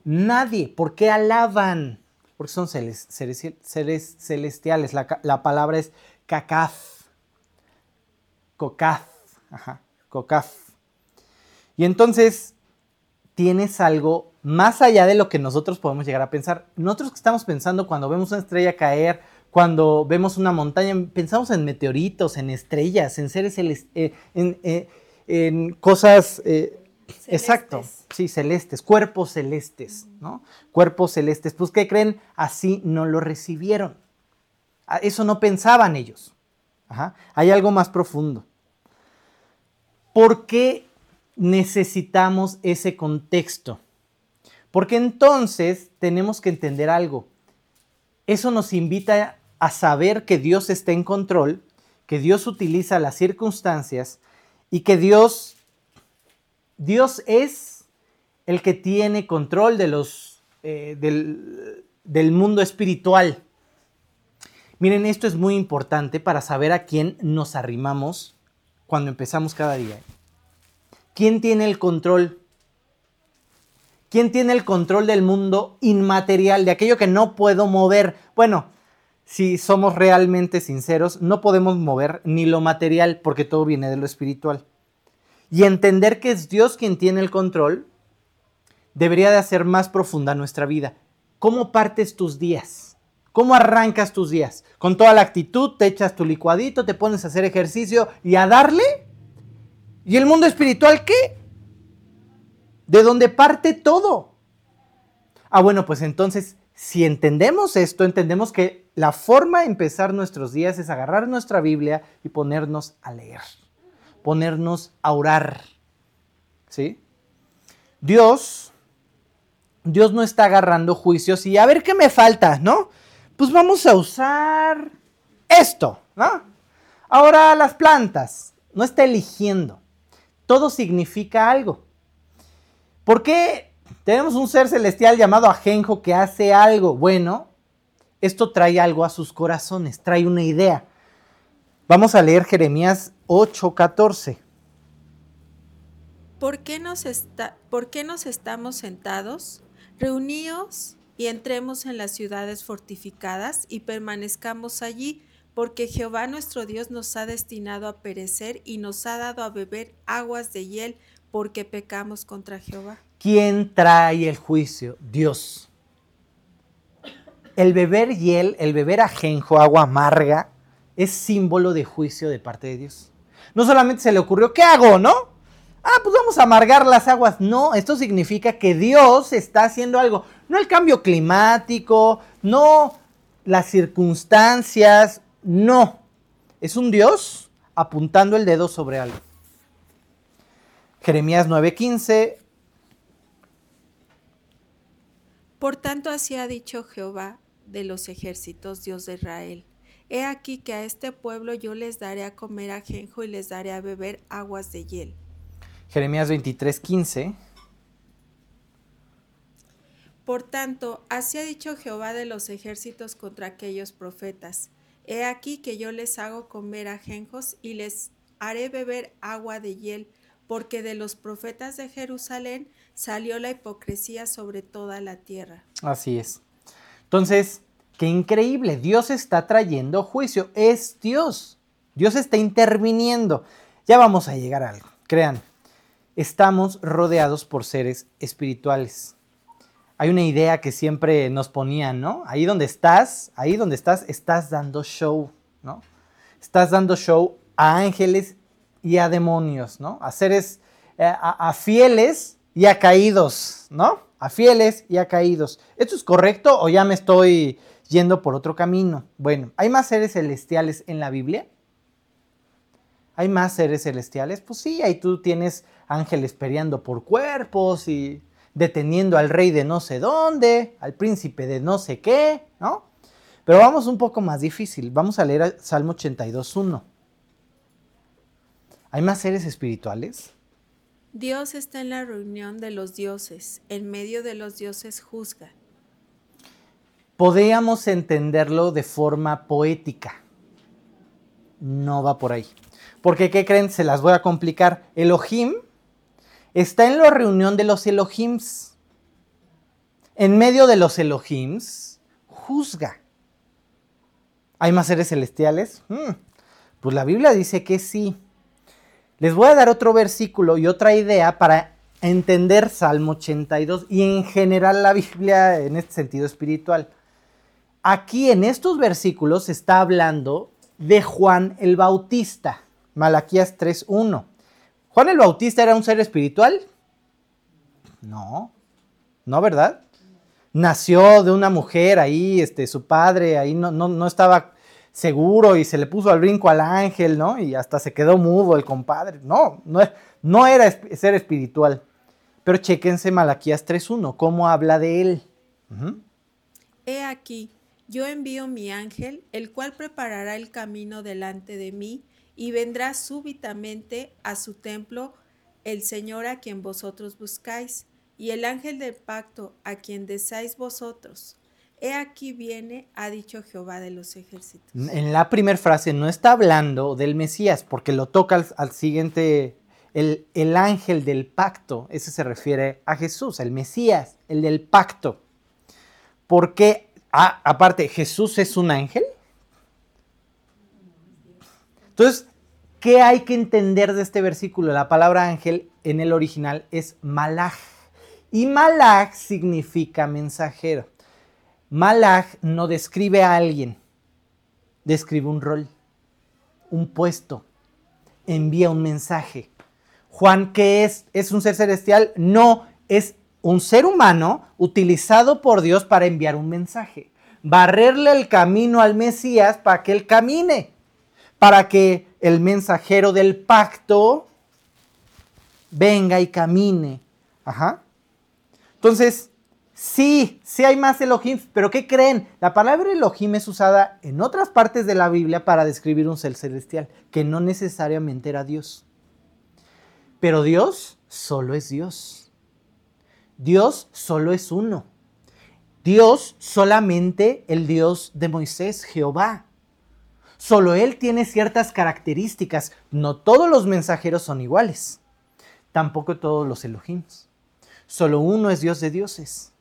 Nadie. ¿Por qué alaban? Porque son seres, celestiales. La, palabra es cacaz. Cocaz. Ajá. Cocaz. Y entonces tienes algo más allá de lo que nosotros podemos llegar a pensar. Nosotros que estamos pensando cuando vemos una estrella caer cuando vemos una montaña, pensamos en meteoritos, en estrellas, en seres eh, eh, en, cosas. Eh, exacto, sí, celestes, cuerpos celestes, ¿no? Cuerpos celestes. Pues, ¿qué creen? Así no lo recibieron. Eso no pensaban ellos. Hay algo más profundo. ¿Por qué necesitamos ese contexto? Porque entonces tenemos que entender algo. Eso nos invita a saber que Dios está en control, que Dios utiliza las circunstancias y que Dios, Dios es el que tiene control de los, eh, del, del mundo espiritual. Miren, esto es muy importante para saber a quién nos arrimamos cuando empezamos cada día. ¿Quién tiene el control? ¿Quién tiene el control del mundo inmaterial, de aquello que no puedo mover? Bueno, si somos realmente sinceros, no podemos mover ni lo material porque todo viene de lo espiritual. Y entender que es Dios quien tiene el control debería de hacer más profunda nuestra vida. ¿Cómo partes tus días? ¿Cómo arrancas tus días? Con toda la actitud, te echas tu licuadito, te pones a hacer ejercicio y a darle. ¿Y el mundo espiritual qué? De donde parte todo. Ah, bueno, pues entonces, si entendemos esto, entendemos que la forma de empezar nuestros días es agarrar nuestra Biblia y ponernos a leer, ponernos a orar. ¿Sí? Dios, Dios no está agarrando juicios y a ver qué me falta, ¿no? Pues vamos a usar esto, ¿no? Ahora las plantas, no está eligiendo. Todo significa algo. ¿Por qué tenemos un ser celestial llamado Ajenjo que hace algo? Bueno, esto trae algo a sus corazones, trae una idea. Vamos a leer Jeremías 8:14. ¿Por qué, nos ¿Por qué nos estamos sentados? Reuníos y entremos en las ciudades fortificadas y permanezcamos allí, porque Jehová nuestro Dios nos ha destinado a perecer y nos ha dado a beber aguas de hiel, porque pecamos contra Jehová. ¿Quién trae el juicio? Dios el beber hiel, el beber ajenjo, agua amarga, es símbolo de juicio de parte de Dios. No solamente se le ocurrió, ¿qué hago, no? Ah, pues vamos a amargar las aguas. No, esto significa que Dios está haciendo algo. No el cambio climático, no las circunstancias, no. Es un Dios apuntando el dedo sobre algo. Jeremías 9:15. Por tanto, así ha dicho Jehová, de los ejércitos, Dios de Israel. He aquí que a este pueblo yo les daré a comer ajenjo y les daré a beber aguas de hiel. Jeremías 23, 15. Por tanto, así ha dicho Jehová de los ejércitos contra aquellos profetas. He aquí que yo les hago comer ajenjos y les haré beber agua de hiel, porque de los profetas de Jerusalén salió la hipocresía sobre toda la tierra. Así es. Entonces, qué increíble, Dios está trayendo juicio, es Dios, Dios está interviniendo. Ya vamos a llegar a algo, crean, estamos rodeados por seres espirituales. Hay una idea que siempre nos ponían, ¿no? Ahí donde estás, ahí donde estás, estás dando show, ¿no? Estás dando show a ángeles y a demonios, ¿no? A seres, eh, a, a fieles y a caídos, ¿no? a fieles y a caídos. ¿Esto es correcto o ya me estoy yendo por otro camino. Bueno, ¿hay más seres celestiales en la Biblia? ¿Hay más seres celestiales? Pues sí, ahí tú tienes ángeles peleando por cuerpos y deteniendo al rey de no sé dónde, al príncipe de no sé qué, ¿no? Pero vamos un poco más difícil. Vamos a leer Salmo 82.1. ¿Hay más seres espirituales? Dios está en la reunión de los dioses, en medio de los dioses juzga. Podríamos entenderlo de forma poética. No va por ahí. Porque, ¿qué creen? Se las voy a complicar. Elohim está en la reunión de los Elohims. En medio de los Elohims, juzga. ¿Hay más seres celestiales? Hmm. Pues la Biblia dice que sí. Les voy a dar otro versículo y otra idea para entender Salmo 82 y en general la Biblia en este sentido espiritual. Aquí en estos versículos se está hablando de Juan el Bautista, Malaquías 3.1. ¿Juan el Bautista era un ser espiritual? No, no, ¿verdad? Nació de una mujer ahí, este, su padre ahí no, no, no estaba seguro y se le puso al brinco al ángel, ¿no? Y hasta se quedó mudo el compadre. No, no, no era ser espiritual. Pero chequense Malaquías 3.1, cómo habla de él. He aquí, yo envío mi ángel, el cual preparará el camino delante de mí, y vendrá súbitamente a su templo el Señor a quien vosotros buscáis, y el ángel del pacto a quien deseáis vosotros. He aquí viene, ha dicho Jehová de los ejércitos. En la primera frase no está hablando del Mesías, porque lo toca al, siguiente, el, el ángel del pacto, ese se refiere a Jesús, el Mesías, el del pacto. Porque Ah, aparte, ¿Jesús es un ángel? Entonces, ¿qué hay que entender de este versículo? La palabra ángel en el original es malaj. Y malaj significa mensajero. Malaj no describe a alguien, describe un rol, un puesto, envía un mensaje. Juan, ¿qué es? ¿Es un ser celestial? No, es un ser humano utilizado por Dios para enviar un mensaje, barrerle el camino al Mesías para que él camine, para que el mensajero del pacto venga y camine. Ajá. Entonces, sí, sí hay más Elohim, pero ¿qué creen? La palabra Elohim es usada en otras partes de la Biblia para describir un ser celestial, que no necesariamente era Dios. Pero Dios solo es Dios. Dios solo es uno. Dios solamente el Dios de Moisés, Jehová. Solo Él tiene ciertas características. No todos los mensajeros son iguales. Tampoco todos los Elohims. Solo uno es Dios de dioses.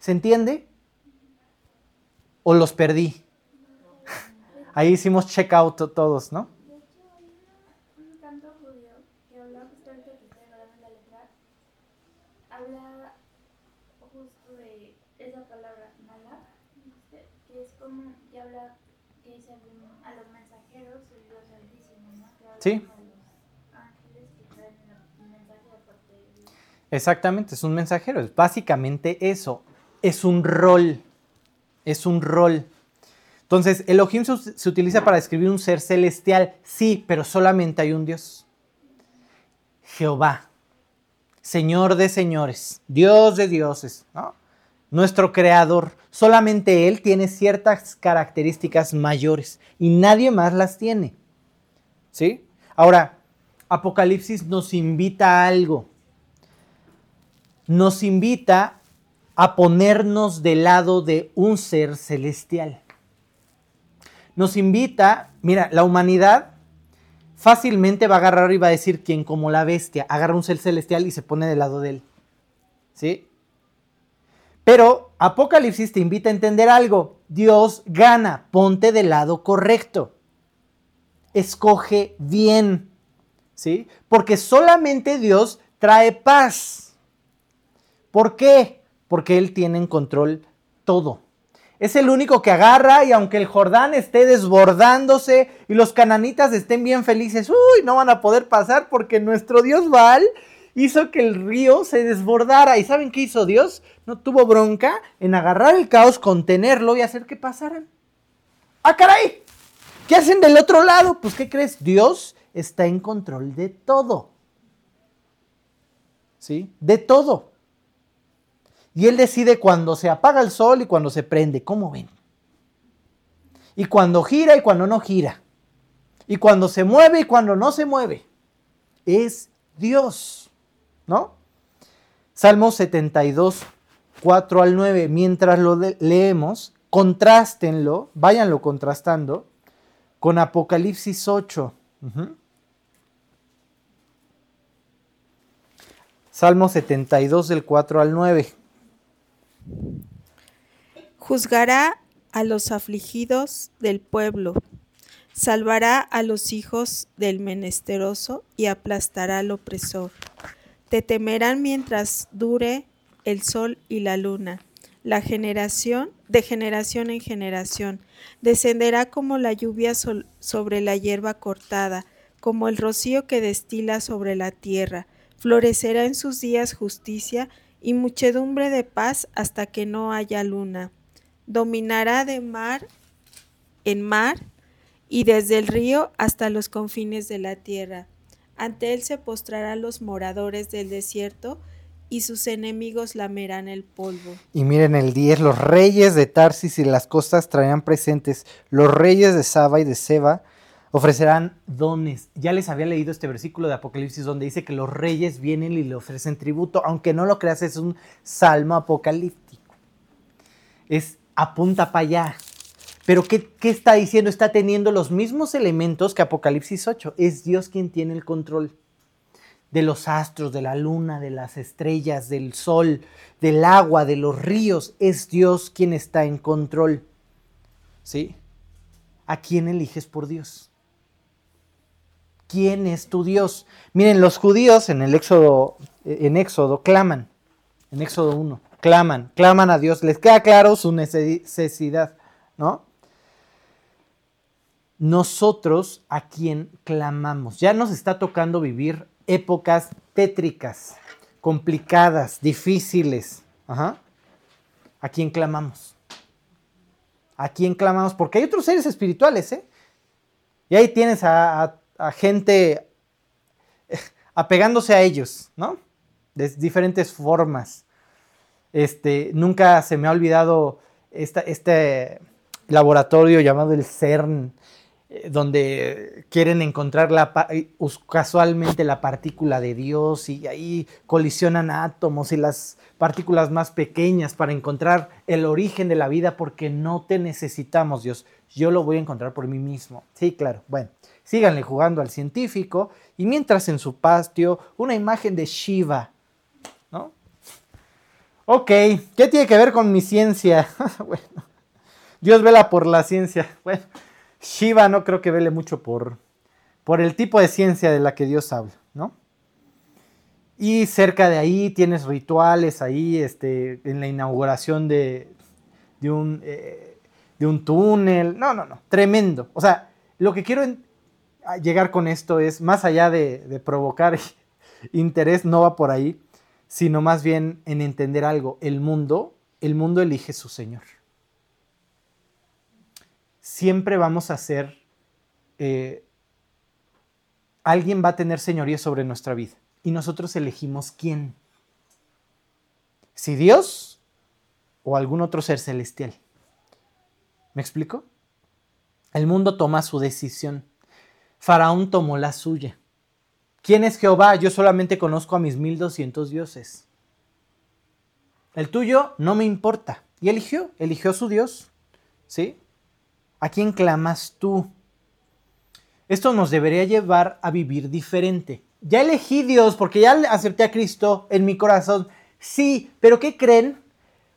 ¿Se entiende? ¿O los perdí? *laughs* Ahí hicimos check out todos, ¿no? Sí. Exactamente, es un mensajero, es básicamente eso, es un rol, es un rol. Entonces, Elohim se, se utiliza para describir un ser celestial, sí, pero solamente hay un Dios. Jehová, Señor de señores, Dios de dioses, ¿no? nuestro creador. Solamente Él tiene ciertas características mayores y nadie más las tiene. ¿Sí? Ahora, Apocalipsis nos invita a algo. Nos invita a ponernos del lado de un ser celestial. Nos invita, mira, la humanidad fácilmente va a agarrar y va a decir quien como la bestia agarra un ser celestial y se pone del lado de él. ¿Sí? Pero Apocalipsis te invita a entender algo. Dios gana, ponte del lado correcto escoge bien, ¿sí? Porque solamente Dios trae paz. ¿Por qué? Porque Él tiene en control todo. Es el único que agarra y aunque el Jordán esté desbordándose y los cananitas estén bien felices, uy, no van a poder pasar porque nuestro Dios Baal hizo que el río se desbordara. ¿Y saben qué hizo Dios? No tuvo bronca en agarrar el caos, contenerlo y hacer que pasaran. ¡Ah, caray! ¿Qué hacen del otro lado? Pues, ¿qué crees? Dios está en control de todo. ¿Sí? De todo. Y Él decide cuando se apaga el sol y cuando se prende. ¿Cómo ven? Y cuando gira y cuando no gira. Y cuando se mueve y cuando no se mueve. Es Dios. ¿No? Salmo 72, 4 al 9. Mientras lo leemos, contrástenlo, váyanlo contrastando con Apocalipsis 8. Salmo 72 del 4 al 9. Juzgará a los afligidos del pueblo, salvará a los hijos del menesteroso y aplastará al opresor. Te temerán mientras dure el sol y la luna. La generación de generación en generación descenderá como la lluvia sobre la hierba cortada, como el rocío que destila sobre la tierra. Florecerá en sus días justicia y muchedumbre de paz hasta que no haya luna. Dominará de mar en mar y desde el río hasta los confines de la tierra. Ante él se postrarán los moradores del desierto y sus enemigos lamerán el polvo. Y miren el 10, los reyes de Tarsis y las costas traerán presentes, los reyes de Saba y de Seba ofrecerán dones. Ya les había leído este versículo de Apocalipsis donde dice que los reyes vienen y le ofrecen tributo, aunque no lo creas, es un salmo apocalíptico. Es apunta para allá. Pero ¿qué, ¿qué, está diciendo? Está teniendo los mismos elementos que Apocalipsis 8. Es Dios quien tiene el control de los astros, de la luna, de las estrellas, del sol, del agua, de los ríos. Es Dios quien está en control. ¿Sí? ¿A quién eliges por Dios? ¿Quién es tu Dios? Miren, los judíos en el Éxodo, en Éxodo claman, en Éxodo 1, claman, claman a Dios, les queda claro su necesidad, ¿no? Nosotros a quién clamamos. Ya nos está tocando vivir épocas tétricas, complicadas, difíciles. ¿A quién clamamos? ¿A quién clamamos? Porque hay otros seres espirituales, ¿eh? Y ahí tienes a, gente eh, *laughs* apegándose a ellos, ¿no? De diferentes formas. Este, nunca se me ha olvidado este laboratorio llamado el CERN, eh, donde quieren encontrar la, casualmente la partícula de Dios y ahí colisionan átomos y las partículas más pequeñas para encontrar el origen de la vida porque no te necesitamos Dios, yo lo voy a encontrar por mí mismo. Sí, claro, bueno, síganle jugando al científico y mientras en su patio una imagen de Shiva, ¿no? Ok, ¿qué tiene que ver con mi ciencia? *laughs* bueno, Dios vela por la ciencia, bueno. Shiva no creo que vele mucho por, por el tipo de ciencia de la que Dios habla, ¿no? Y cerca de ahí tienes rituales ahí, este, en la inauguración de, de, un, eh, de un túnel. No, no, no, tremendo. O sea, lo que quiero llegar con esto es, más allá de, provocar *laughs* interés, no va por ahí, sino más bien en entender algo. El mundo, el mundo elige su Señor siempre vamos a ser, eh, alguien va a tener señoría sobre nuestra vida y nosotros elegimos quién. Si Dios o algún otro ser celestial. ¿Me explico? El mundo toma su decisión. Faraón tomó la suya. ¿Quién es Jehová? Yo solamente conozco a mis 1200 dioses. El tuyo no me importa. Y eligió, eligió su Dios. ¿Sí? ¿A quién clamas tú? Esto nos debería llevar a vivir diferente. Ya elegí Dios porque ya acepté a Cristo en mi corazón. Sí, pero ¿qué creen?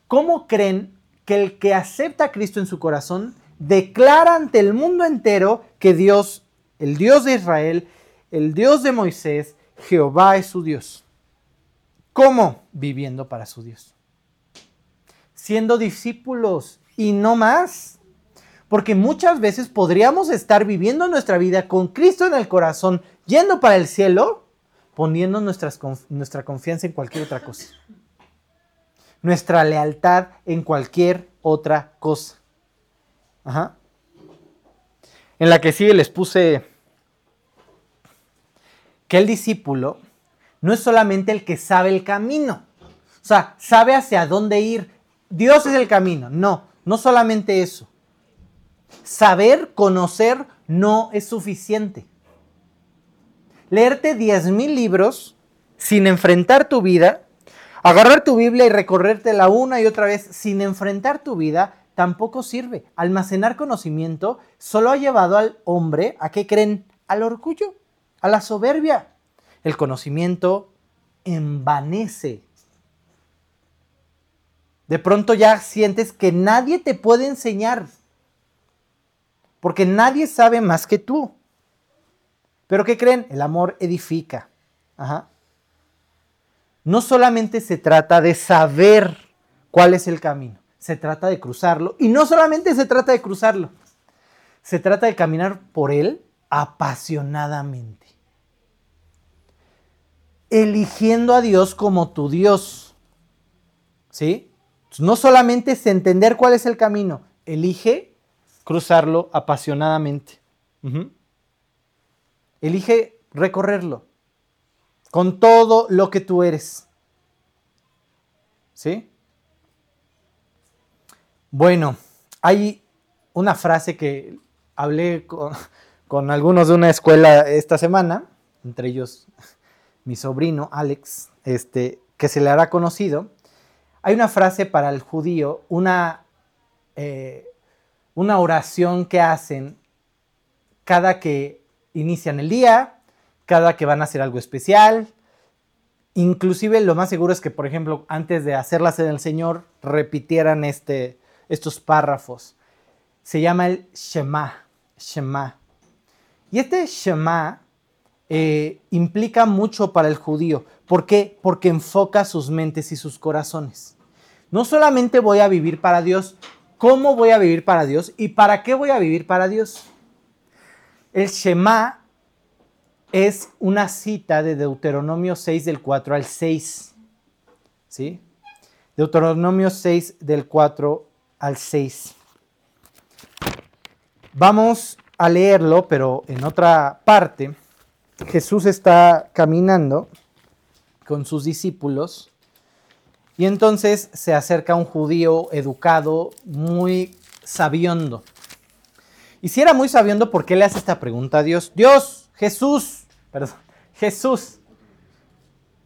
¿Cómo creen que el que acepta a Cristo en su corazón declara ante el mundo entero que Dios, el Dios de Israel, el Dios de Moisés, Jehová es su Dios? ¿Cómo? Viviendo para su Dios. Siendo discípulos y no más. Porque muchas veces podríamos estar viviendo nuestra vida con Cristo en el corazón, yendo para el cielo, poniendo nuestra confianza en cualquier otra cosa. Nuestra lealtad en cualquier otra cosa. Ajá. En la que sigue les puse que el discípulo no es solamente el que sabe el camino, o sea, sabe hacia dónde ir. Dios es el camino. No, no solamente eso. Saber, conocer, no es suficiente. Leerte 10.000 libros sin enfrentar tu vida, agarrar tu Biblia y recorrértela una y otra vez sin enfrentar tu vida, tampoco sirve. Almacenar conocimiento solo ha llevado al hombre a qué creen? Al orgullo, a la soberbia. El conocimiento envanece. De pronto ya sientes que nadie te puede enseñar, porque nadie sabe más que tú. Pero ¿qué creen? El amor edifica. No solamente se trata de saber cuál es el camino, se trata de cruzarlo. Y no solamente se trata de cruzarlo, se trata de caminar por él apasionadamente. Eligiendo a Dios como tu Dios. ¿Sí? No solamente es entender cuál es el camino, elige cruzarlo apasionadamente. Elige recorrerlo con todo lo que tú eres. ¿Sí? Bueno, hay una frase que hablé con, algunos de una escuela esta semana, entre ellos mi sobrino Alex, este, que se le hará conocido, hay una frase para el judío, una, eh, una oración que hacen cada que inician el día, cada que van a hacer algo especial. Inclusive lo más seguro es que, por ejemplo, antes de hacer la del Señor, repitieran este, estos párrafos. Se llama el Shema. Shema. Y este Shema eh, implica mucho para el judío. ¿Por qué? Porque enfoca sus mentes y sus corazones. No solamente voy a vivir para Dios, ¿cómo voy a vivir para Dios y para qué voy a vivir para Dios? El Shema es una cita de Deuteronomio 6 del 4 al 6. ¿Sí? Deuteronomio 6 del 4 al 6. Vamos a leerlo, pero en otra parte Jesús está caminando con sus discípulos y entonces se acerca un judío educado, muy sabiondo. Y si era muy sabiondo, ¿por qué le hace esta pregunta a Dios? Dios, Jesús, perdón, Jesús,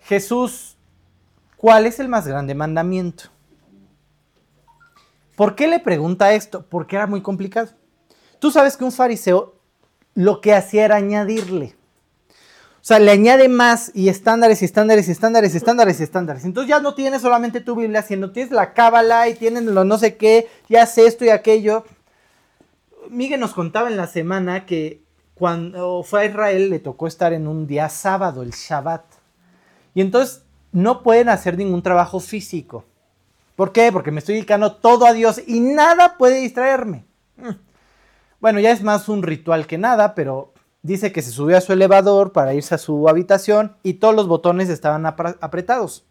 Jesús, ¿cuál es el más grande mandamiento? ¿Por qué le pregunta esto? Porque era muy complicado. Tú sabes que un fariseo lo que hacía era añadirle. O sea, le añade más y estándares y estándares y estándares y estándares y estándares. Entonces ya no tienes solamente tu Biblia, sino tienes la cábala y tienes lo no sé qué, y hace esto y aquello. Miguel nos contaba en la semana que cuando fue a Israel le tocó estar en un día sábado, el Shabbat. Y entonces no pueden hacer ningún trabajo físico. ¿Por qué? Porque me estoy dedicando todo a Dios y nada puede distraerme. Mm. Bueno, ya es más un ritual que nada, pero dice que se subió a su elevador para irse a su habitación y todos los botones estaban apretados.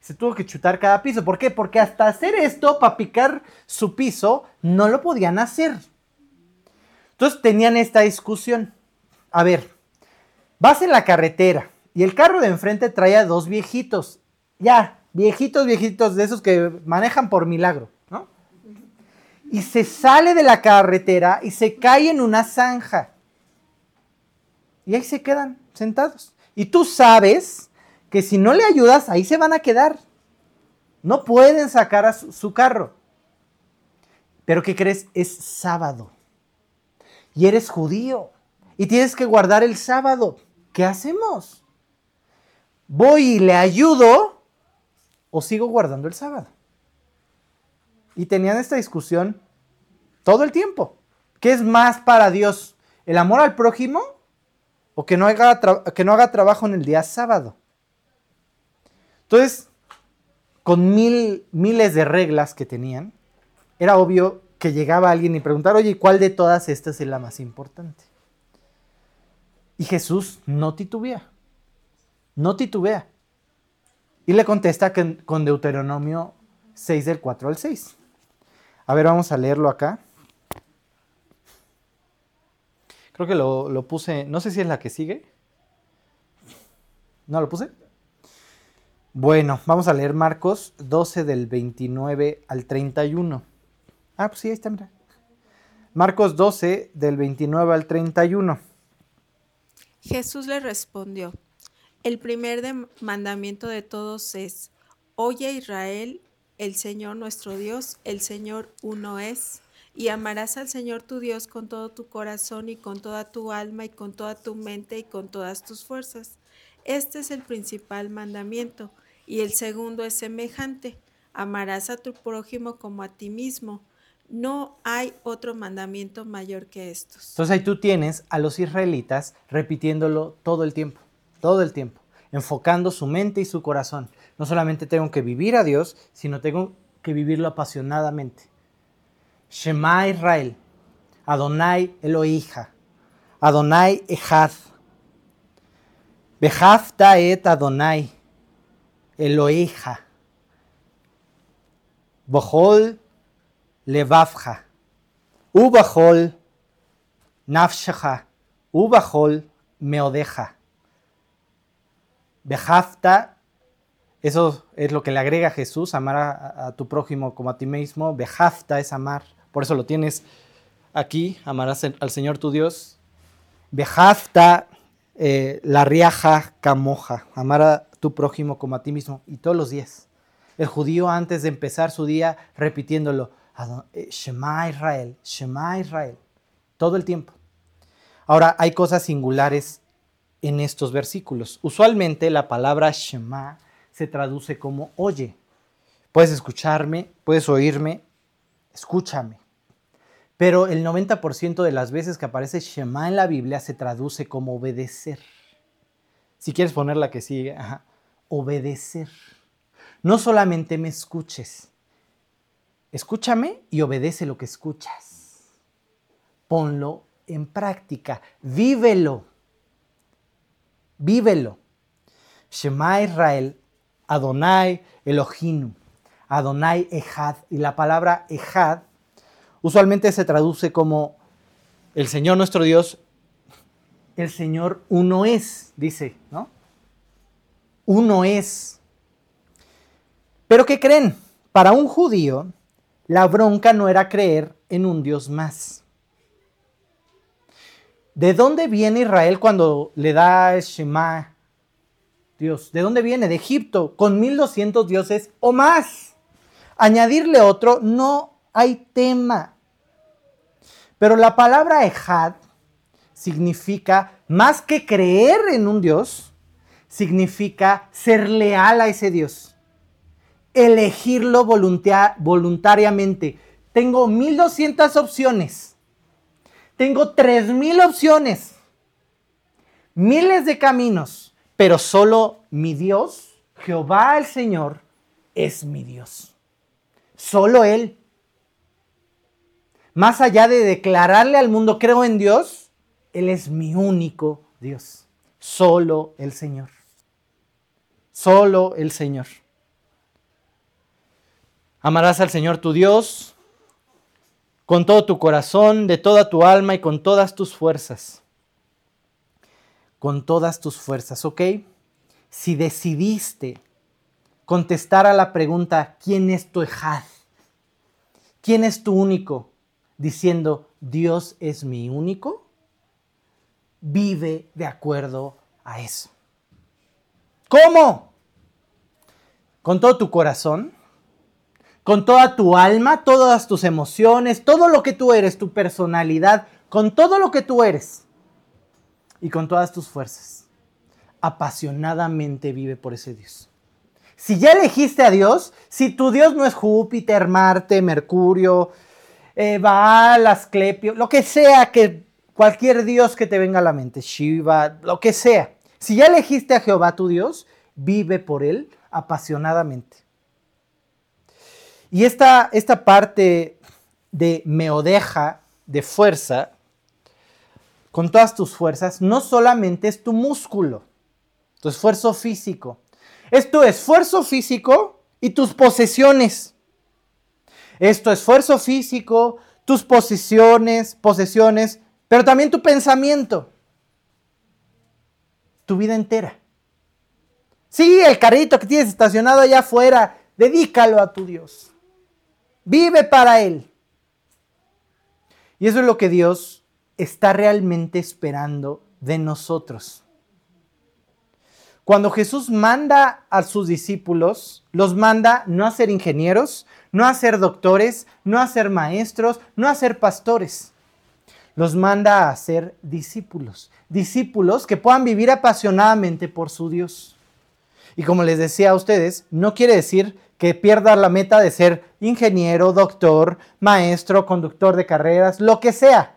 Se tuvo que chutar cada piso. ¿Por qué? Porque hasta hacer esto, para picar su piso, no lo podían hacer. Entonces tenían esta discusión. A ver, vas en la carretera y el carro de enfrente trae a dos viejitos. Ya, viejitos, viejitos de esos que manejan por milagro, ¿no? Y se sale de la carretera y se cae en una zanja. Y ahí se quedan sentados. Y tú sabes que si no le ayudas, ahí se van a quedar. No pueden sacar a su, carro. Pero ¿qué crees? Es sábado. Y eres judío. Y tienes que guardar el sábado. ¿Qué hacemos? ¿Voy y le ayudo o sigo guardando el sábado? Y tenían esta discusión todo el tiempo. ¿Qué es más para Dios? ¿El amor al prójimo o que no haga, que no haga trabajo en el día sábado. Entonces, con mil, miles de reglas que tenían, era obvio que llegaba alguien y preguntara, oye, ¿cuál de todas estas es la más importante? Y Jesús no titubea. no titubea. Y le contesta con Deuteronomio 6 del 4 al 6. A ver, vamos a leerlo acá. Creo que lo, lo puse, no sé si es la que sigue. ¿No lo puse? Bueno, vamos a leer Marcos 12 del 29 al 31. Ah, pues sí, ahí está, mira. Marcos 12 del 29 al 31. Jesús le respondió, el primer mandamiento de todos es, oye Israel, el Señor nuestro Dios, el Señor uno es, y amarás al Señor tu Dios con todo tu corazón y con toda tu alma y con toda tu mente y con todas tus fuerzas. Este es el principal mandamiento, y el segundo es semejante, amarás a tu prójimo como a ti mismo. No hay otro mandamiento mayor que estos. Entonces ahí tú tienes a los israelitas repitiéndolo todo el tiempo, todo el tiempo, enfocando su mente y su corazón. No solamente tengo que vivir a Dios, sino tengo que vivirlo apasionadamente. Shema Israel, Adonai Elohija, Adonai Echad, Behafta et Adonai Elohija, Bohol Levavja, Ubahol Nafshaja, Ubahol Meodeja. Behafta, eso es lo que le agrega Jesús, amar a, tu prójimo como a ti mismo. Behafta es amar, por eso lo tienes aquí, amarás al Señor tu Dios. Behafta, eh, la riaja camoja, amar a tu prójimo como a ti mismo, y todos los días. El judío antes de empezar su día repitiéndolo, Ado- eh, Shema Israel, Shema Israel, todo el tiempo. Ahora, hay cosas singulares en estos versículos. Usualmente la palabra Shema se traduce como oye. Puedes escucharme, puedes oírme, escúchame. Pero el 90% de las veces que aparece Shema en la Biblia se traduce como obedecer. Si quieres poner la que sigue, obedecer. No solamente me escuches, escúchame y obedece lo que escuchas. Ponlo en práctica, vívelo, vívelo. Shema Israel, Adonai Elohim, Adonai Echad. Y la palabra Echad usualmente se traduce como el Señor nuestro Dios, el Señor uno es, dice, ¿no? Uno es. Pero ¿qué creen? Para un judío, la bronca no era creer en un Dios más. ¿De dónde viene Israel cuando le da Shema? Dios, ¿de dónde viene? De Egipto, con 1200 dioses o más. Añadirle otro, no hay tema. Pero la palabra Ejad significa, más que creer en un Dios, significa ser leal a ese Dios. Elegirlo voluntariamente. Tengo 1200 opciones. Tengo 3000 opciones. Miles de caminos. Pero solo mi Dios, Jehová el Señor, es mi Dios. Solo Él. Más allá de declararle al mundo, creo en Dios, Él es mi único Dios. Solo el Señor. Solo el Señor. Amarás al Señor tu Dios con todo tu corazón, de toda tu alma y con todas tus fuerzas. Con todas tus fuerzas, ¿ok? Si decidiste contestar a la pregunta, ¿quién es tu Ejad? ¿Quién es tu único? Diciendo, Dios es mi único. Vive de acuerdo a eso. ¿Cómo? Con todo tu corazón, con toda tu alma, todas tus emociones, todo lo que tú eres, tu personalidad, con todo lo que tú eres y con todas tus fuerzas. Apasionadamente vive por ese Dios. Si ya elegiste a Dios, si tu Dios no es Júpiter, Marte, Mercurio, eh, Baal, Asclepio, lo que sea que cualquier Dios que te venga a la mente, Shiva, lo que sea. Si ya elegiste a Jehová tu Dios, vive por él apasionadamente. Y esta, esta parte de meodeja, de fuerza, con todas tus fuerzas, no solamente es tu músculo. tu esfuerzo físico. Es tu esfuerzo físico y tus posesiones. Es tu esfuerzo físico, tus posesiones, posesiones, pero también tu pensamiento. Tu vida entera. Sí, el carrito que tienes estacionado allá afuera, dedícalo a tu Dios. Vive para Él. Y eso es lo que Dios está realmente esperando de nosotros. Cuando Jesús manda a sus discípulos, los manda no a ser ingenieros, no a ser doctores, no a ser maestros, no a ser pastores. Los manda a ser discípulos, discípulos que puedan vivir apasionadamente por su Dios. Y como les decía a ustedes, no quiere decir que pierdas la meta de ser ingeniero, doctor, maestro, conductor de carreras, lo que sea.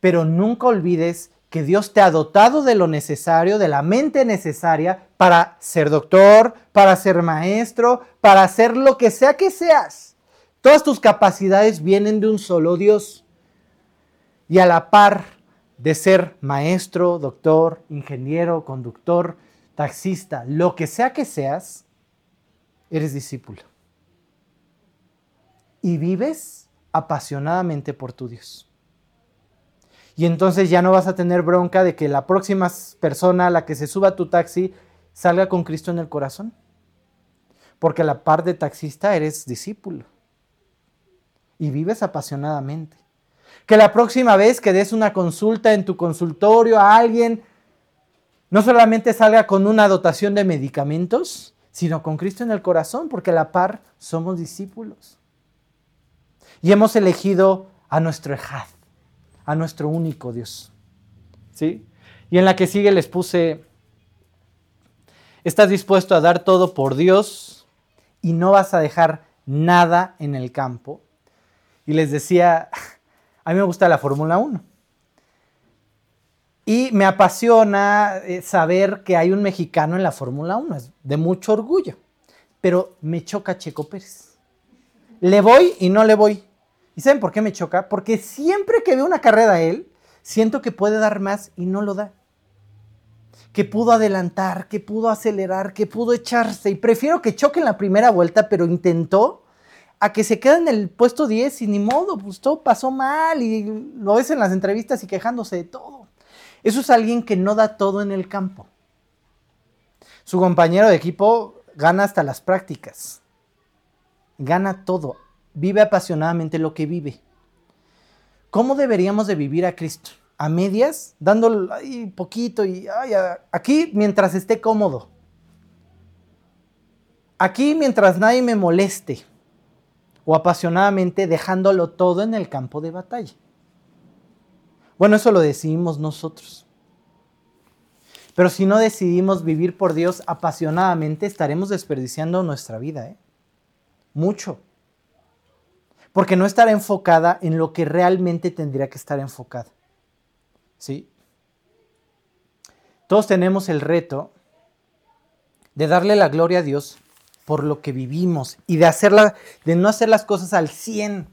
Pero nunca olvides que Dios te ha dotado de lo necesario, de la mente necesaria para ser doctor, para ser maestro, para hacer lo que sea que seas. Todas tus capacidades vienen de un solo Dios. Y a la par de ser maestro, doctor, ingeniero, conductor, taxista, lo que sea que seas, eres discípulo. Y vives apasionadamente por tu Dios. Y entonces ya no vas a tener bronca de que la próxima persona a la que se suba a tu taxi salga con Cristo en el corazón. Porque a la par de taxista eres discípulo. Y vives apasionadamente. Que la próxima vez que des una consulta en tu consultorio a alguien, no solamente salga con una dotación de medicamentos, sino con Cristo en el corazón, porque a la par somos discípulos. Y hemos elegido a nuestro Ejad, a nuestro único Dios. ¿Sí? Y en la que sigue les puse, estás dispuesto a dar todo por Dios y no vas a dejar nada en el campo. Y les decía, *laughs* a mí me gusta la Fórmula 1. Y me apasiona eh, saber que hay un mexicano en la Fórmula 1, es de mucho orgullo. Pero me choca Checo Pérez. Le voy y no le voy. ¿Y saben por qué me choca? Porque siempre que veo una carrera a él, siento que puede dar más y no lo da. Que pudo adelantar, que pudo acelerar, que pudo echarse. Y prefiero que choque en la primera vuelta, pero intentó, a que se quede en el puesto 10 y ni modo, pues todo pasó mal y lo ves en las entrevistas y quejándose de todo. Eso es alguien que no da todo en el campo. Su compañero de equipo gana hasta las prácticas. Gana todo, vive apasionadamente lo que vive. ¿Cómo deberíamos de vivir a Cristo? A medias, dándole ahí poquito y aquí mientras esté cómodo. Aquí mientras nadie me moleste. O apasionadamente dejándolo todo en el campo de batalla. Bueno, eso lo decidimos nosotros. Pero si no decidimos vivir por Dios apasionadamente, estaremos desperdiciando nuestra vida. ¿eh? Mucho porque no estará enfocada en lo que realmente tendría que estar enfocada. ¿Sí? Todos tenemos el reto de darle la gloria a Dios por lo que vivimos y de hacerla, de no hacer las cosas al 100.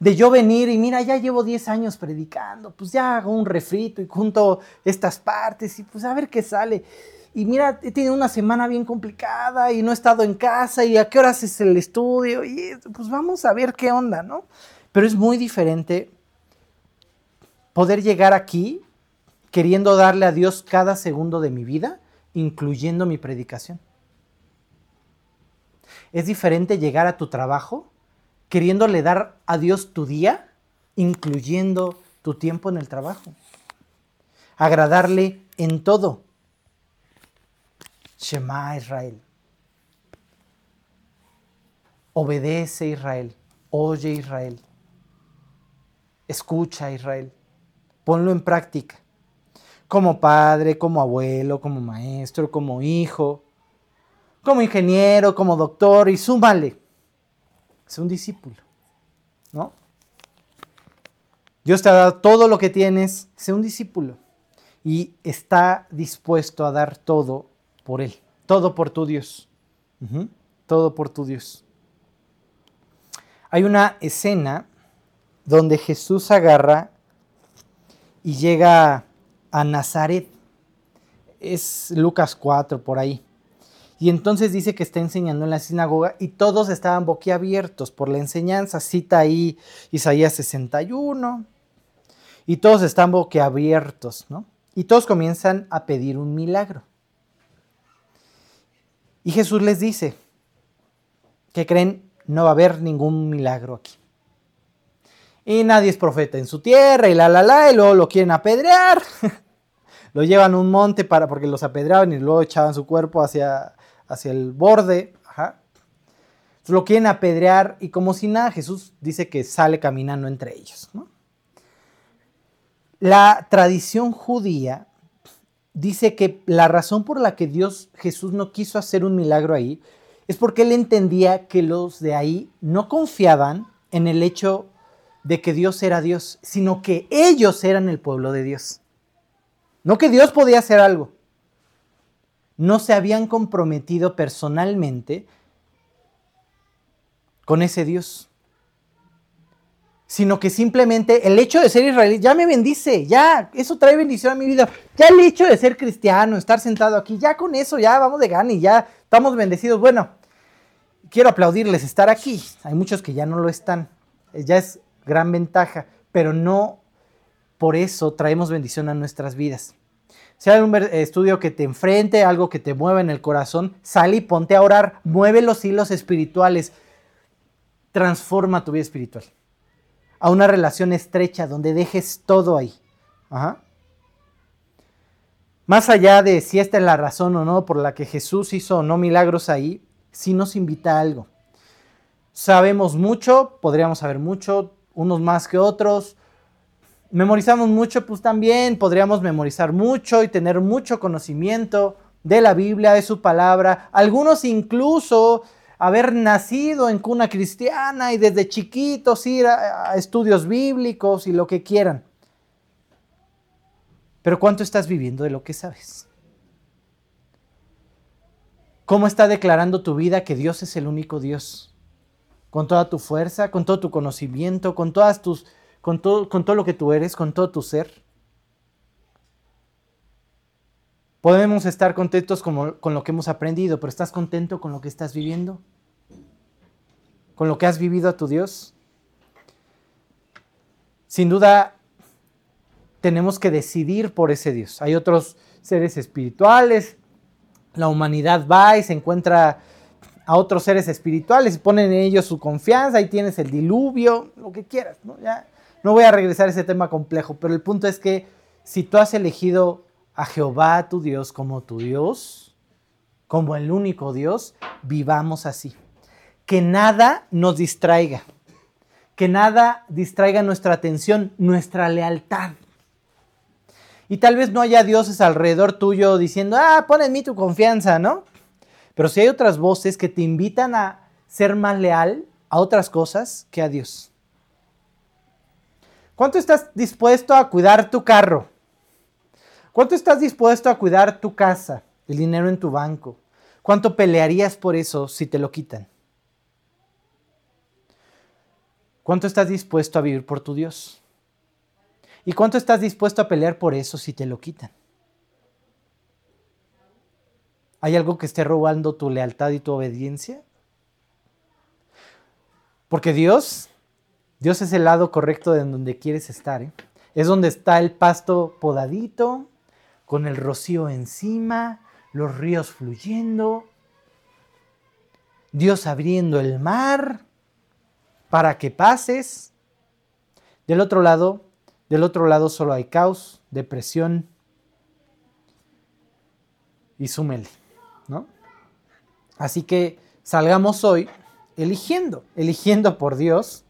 De yo venir y mira, ya llevo 10 años predicando, pues ya hago un refrito y junto estas partes y pues a ver qué sale y mira, he tenido una semana bien complicada y no he estado en casa y a qué horas es el estudio y pues vamos a ver qué onda, ¿no? Pero es muy diferente poder llegar aquí queriendo darle a Dios cada segundo de mi vida, incluyendo mi predicación. Es diferente llegar a tu trabajo queriéndole dar a Dios tu día, incluyendo tu tiempo en el trabajo. Agradarle en todo Shema Israel. Obedece Israel. Oye Israel. Escucha Israel. Ponlo en práctica. Como padre, como abuelo, como maestro, como hijo, como ingeniero, como doctor y súmale. Sé un discípulo. ¿No? Dios te ha dado todo lo que tienes. Sé un discípulo. Y está dispuesto a dar todo por Él. Todo por tu Dios. Todo por tu Dios. Hay una escena donde Jesús agarra y llega a Nazaret. es Lucas 4 por ahí. Y entonces dice que está enseñando en la sinagoga y todos estaban boquiabiertos por la enseñanza. Cita ahí Isaías 61. Y todos están boquiabiertos, ¿no? Y todos comienzan a pedir un milagro. Y Jesús les dice que creen no va a haber ningún milagro aquí. Y nadie es profeta en su tierra y la la la y luego lo quieren apedrear. *laughs* lo llevan a un monte para porque los apedreaban y luego echaban su cuerpo hacia hacia el borde. Lo quieren apedrear y como si nada, Jesús dice que sale caminando entre ellos. La tradición judía dice que la razón por la que Dios, Jesús no quiso hacer un milagro ahí, es porque él entendía que los de ahí no confiaban en el hecho de que Dios era Dios, sino que ellos eran el pueblo de Dios. No que Dios podía hacer algo, no se habían comprometido personalmente con ese Dios, sino que simplemente el hecho de ser israelí ya me bendice, ya, eso trae bendición a mi vida, ya el hecho de ser cristiano, estar sentado aquí, ya con eso, ya vamos de gana y ya estamos bendecidos. Bueno, quiero aplaudirles estar aquí, hay muchos que ya no lo están, ya es gran ventaja, pero no por eso traemos bendición a nuestras vidas. Hay un estudio que te enfrente, algo que te mueva en el corazón, sal y ponte a orar, mueve los hilos espirituales, transforma tu vida espiritual a una relación estrecha donde dejes todo ahí. Más allá de si esta es la razón o no por la que Jesús hizo o no milagros ahí, sí nos invita a algo. Sabemos mucho, podríamos saber mucho, unos más que otros, memorizamos mucho, pues también podríamos memorizar mucho y tener mucho conocimiento de la Biblia, de su palabra. Algunos incluso haber nacido en cuna cristiana y desde chiquitos ir a, estudios bíblicos y lo que quieran. Pero ¿cuánto estás viviendo de lo que sabes? ¿Cómo está declarando tu vida que Dios es el único Dios? Con toda tu fuerza, con todo tu conocimiento, con todas tus con todo, con todo lo que tú eres, con todo tu ser. Podemos estar contentos con lo que hemos aprendido, pero ¿estás contento con lo que estás viviendo? ¿Con lo que has vivido a tu Dios? Sin duda, tenemos que decidir por ese Dios. Hay otros seres espirituales, la humanidad va y se encuentra a otros seres espirituales y ponen en ellos su confianza, ahí tienes el diluvio, lo que quieras, ¿no? Ya no voy a regresar a ese tema complejo, pero el punto es que si tú has elegido a Jehová tu Dios como tu Dios, como el único Dios, vivamos así. Que nada nos distraiga, que nada distraiga nuestra atención, nuestra lealtad. Y tal vez no haya dioses alrededor tuyo diciendo, ah, pon en mí tu confianza, ¿no? Pero si hay otras voces que te invitan a ser más leal a otras cosas que a Dios. ¿Cuánto estás dispuesto a cuidar tu carro? ¿Cuánto estás dispuesto a cuidar tu casa, el dinero en tu banco? ¿Cuánto pelearías por eso si te lo quitan? ¿Cuánto estás dispuesto a vivir por tu Dios? ¿Y cuánto estás dispuesto a pelear por eso si te lo quitan? ¿Hay algo que esté robando tu lealtad y tu obediencia? Porque Dios Dios es el lado correcto de donde quieres estar. ¿eh? Es donde está el pasto podadito, con el rocío encima, los ríos fluyendo, Dios abriendo el mar para que pases. Del otro lado, del otro lado solo hay caos, depresión y súmele, ¿no? Así que salgamos hoy eligiendo, eligiendo por Dios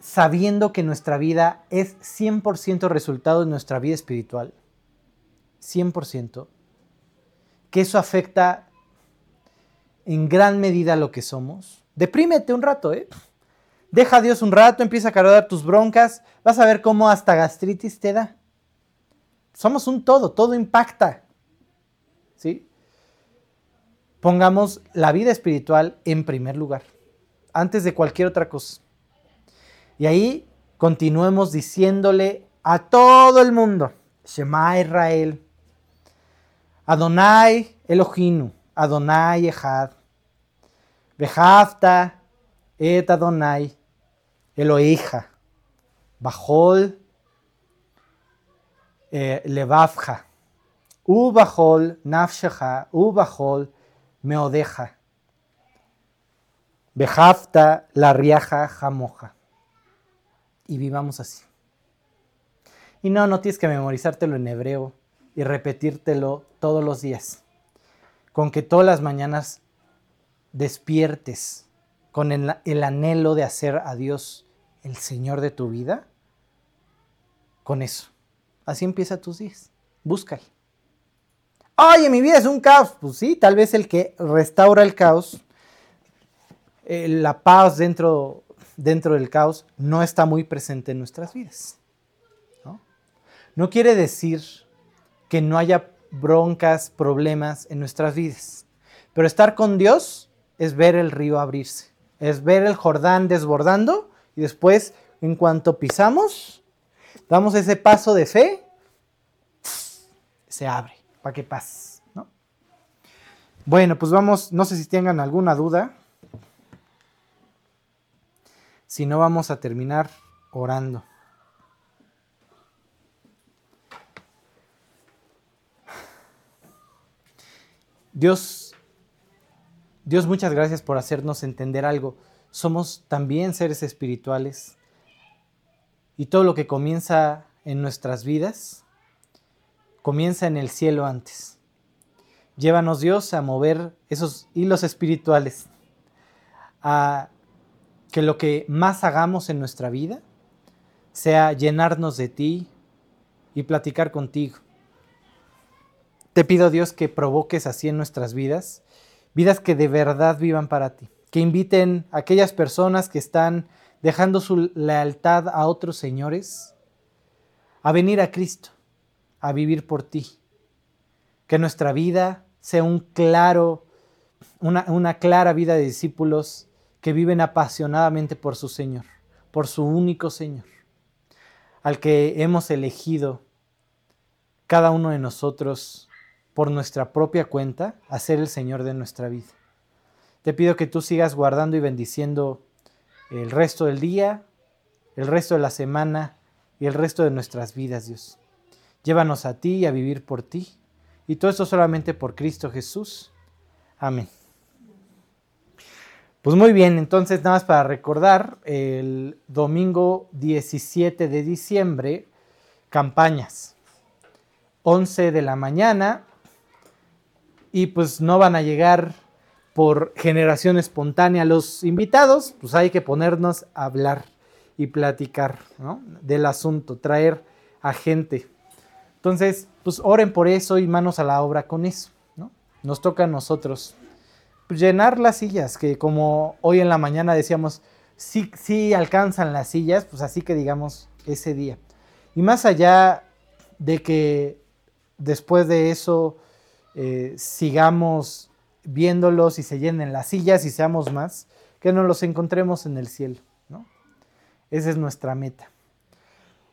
sabiendo que nuestra vida es 100% resultado de nuestra vida espiritual, 100%, que eso afecta en gran medida lo que somos. Deprímete un rato, ¿eh? Deja a Dios un rato, empieza a cargar tus broncas, vas a ver cómo hasta gastritis te da. Somos un todo, todo impacta. ¿Sí? Pongamos la vida espiritual en primer lugar, antes de cualquier otra cosa. Y ahí continuemos diciéndole a todo el mundo, Shema Israel, Adonai Elohinu, Adonai Echad. Behavta et Adonai Eloheja. Bajol eh, levavja. U bajol nafsheja, u bajol meodeja. Bejafta la riaja jamoja. Y vivamos así. Y no, no tienes que memorizártelo en hebreo y repetírtelo todos los días. Con que todas las mañanas despiertes con el, el anhelo de hacer a Dios el Señor de tu vida, con eso. Así empieza tus días. Búscale. Oye, mi vida es un caos. Pues sí, tal vez el que restaura el caos, eh, la paz dentro, dentro del caos, no está muy presente en nuestras vidas. ¿no? no quiere decir que no haya broncas, problemas en nuestras vidas. Pero estar con Dios es ver el río abrirse, es ver el Jordán desbordando y después, en cuanto pisamos, damos ese paso de fe, se abre para que pase. ¿no? Bueno, pues vamos, no sé si tengan alguna duda. Si no, vamos a terminar orando. Dios, Dios, muchas gracias por hacernos entender algo. Somos también seres espirituales y todo lo que comienza en nuestras vidas comienza en el cielo antes. Llévanos Dios a mover esos hilos espirituales, a que lo que más hagamos en nuestra vida sea llenarnos de ti y platicar contigo. Te pido Dios que provoques así en nuestras vidas, vidas que de verdad vivan para ti, que inviten a aquellas personas que están dejando su lealtad a otros señores a venir a Cristo, a vivir por ti. Que nuestra vida sea un claro, una, una clara vida de discípulos que viven apasionadamente por su Señor, por su único Señor, al que hemos elegido cada uno de nosotros por nuestra propia cuenta a ser el Señor de nuestra vida. Te pido que tú sigas guardando y bendiciendo el resto del día, el resto de la semana y el resto de nuestras vidas, Dios. Llévanos a ti y a vivir por ti. Y todo esto solamente por Cristo Jesús. Amén. Pues muy bien, entonces nada más para recordar, el domingo 17 de diciembre, campañas. 11 de la mañana, y pues no van a llegar por generación espontánea los invitados, pues hay que ponernos a hablar y platicar del asunto, traer a gente. Entonces, pues oren por eso y manos a la obra con eso. ¿no? Nos toca a nosotros llenar las sillas, que como hoy en la mañana decíamos, sí, sí alcanzan las sillas, pues así que digamos ese día. Y más allá de que después de eso eh, sigamos viéndolos y se llenen las sillas y seamos más, que nos los encontremos en el cielo. ¿no? Esa es nuestra meta.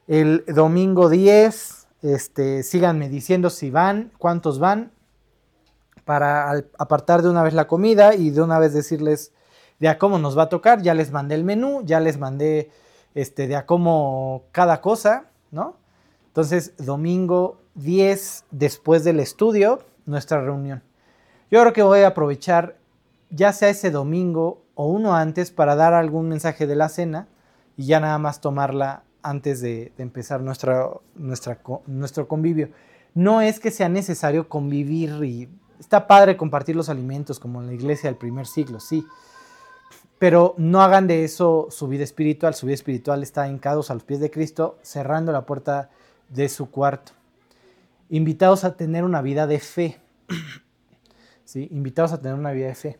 El domingo 10, este, síganme diciendo si van, cuántos van, para apartar de una vez la comida y de una vez decirles de a cómo nos va a tocar. Ya les mandé el menú, ya les mandé este, de a cómo cada cosa, ¿no? Entonces, domingo 10 después del estudio, nuestra reunión. Yo creo que voy a aprovechar ya sea ese domingo o uno antes para dar algún mensaje de la cena y ya nada más tomarla antes de, empezar nuestra, nuestra, nuestro convivio. No es que sea necesario convivir y está padre compartir los alimentos como en la iglesia del primer siglo, sí. Pero no hagan de eso su vida espiritual. Su vida espiritual está hincados a los pies de Cristo, cerrando la puerta de su cuarto invitados a tener una vida de fe. ¿Sí? Invitados a tener una vida de fe.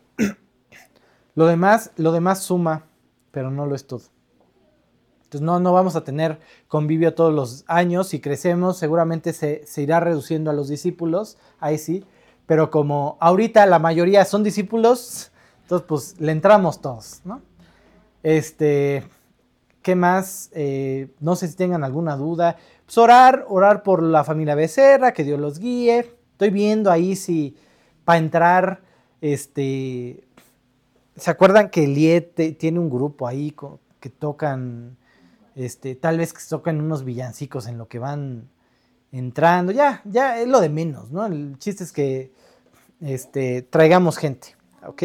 Lo demás, lo demás suma, pero no lo es todo. Entonces no, no vamos a tener convivio todos los años. Si crecemos, seguramente se, se irá reduciendo a los discípulos, ahí sí. Pero como ahorita la mayoría son discípulos, entonces pues le entramos todos, ¿no? Este, ¿qué más? Eh, no sé si tengan alguna duda. Pues orar, orar por la familia Becerra, que Dios los guíe, Estoy viendo ahí si para entrar, este, ¿se acuerdan que Liet tiene un grupo ahí que tocan, este, tal vez que tocan unos villancicos en lo que van entrando? Ya, ya es lo de menos, ¿no? El chiste es que, este, traigamos gente, ¿ok?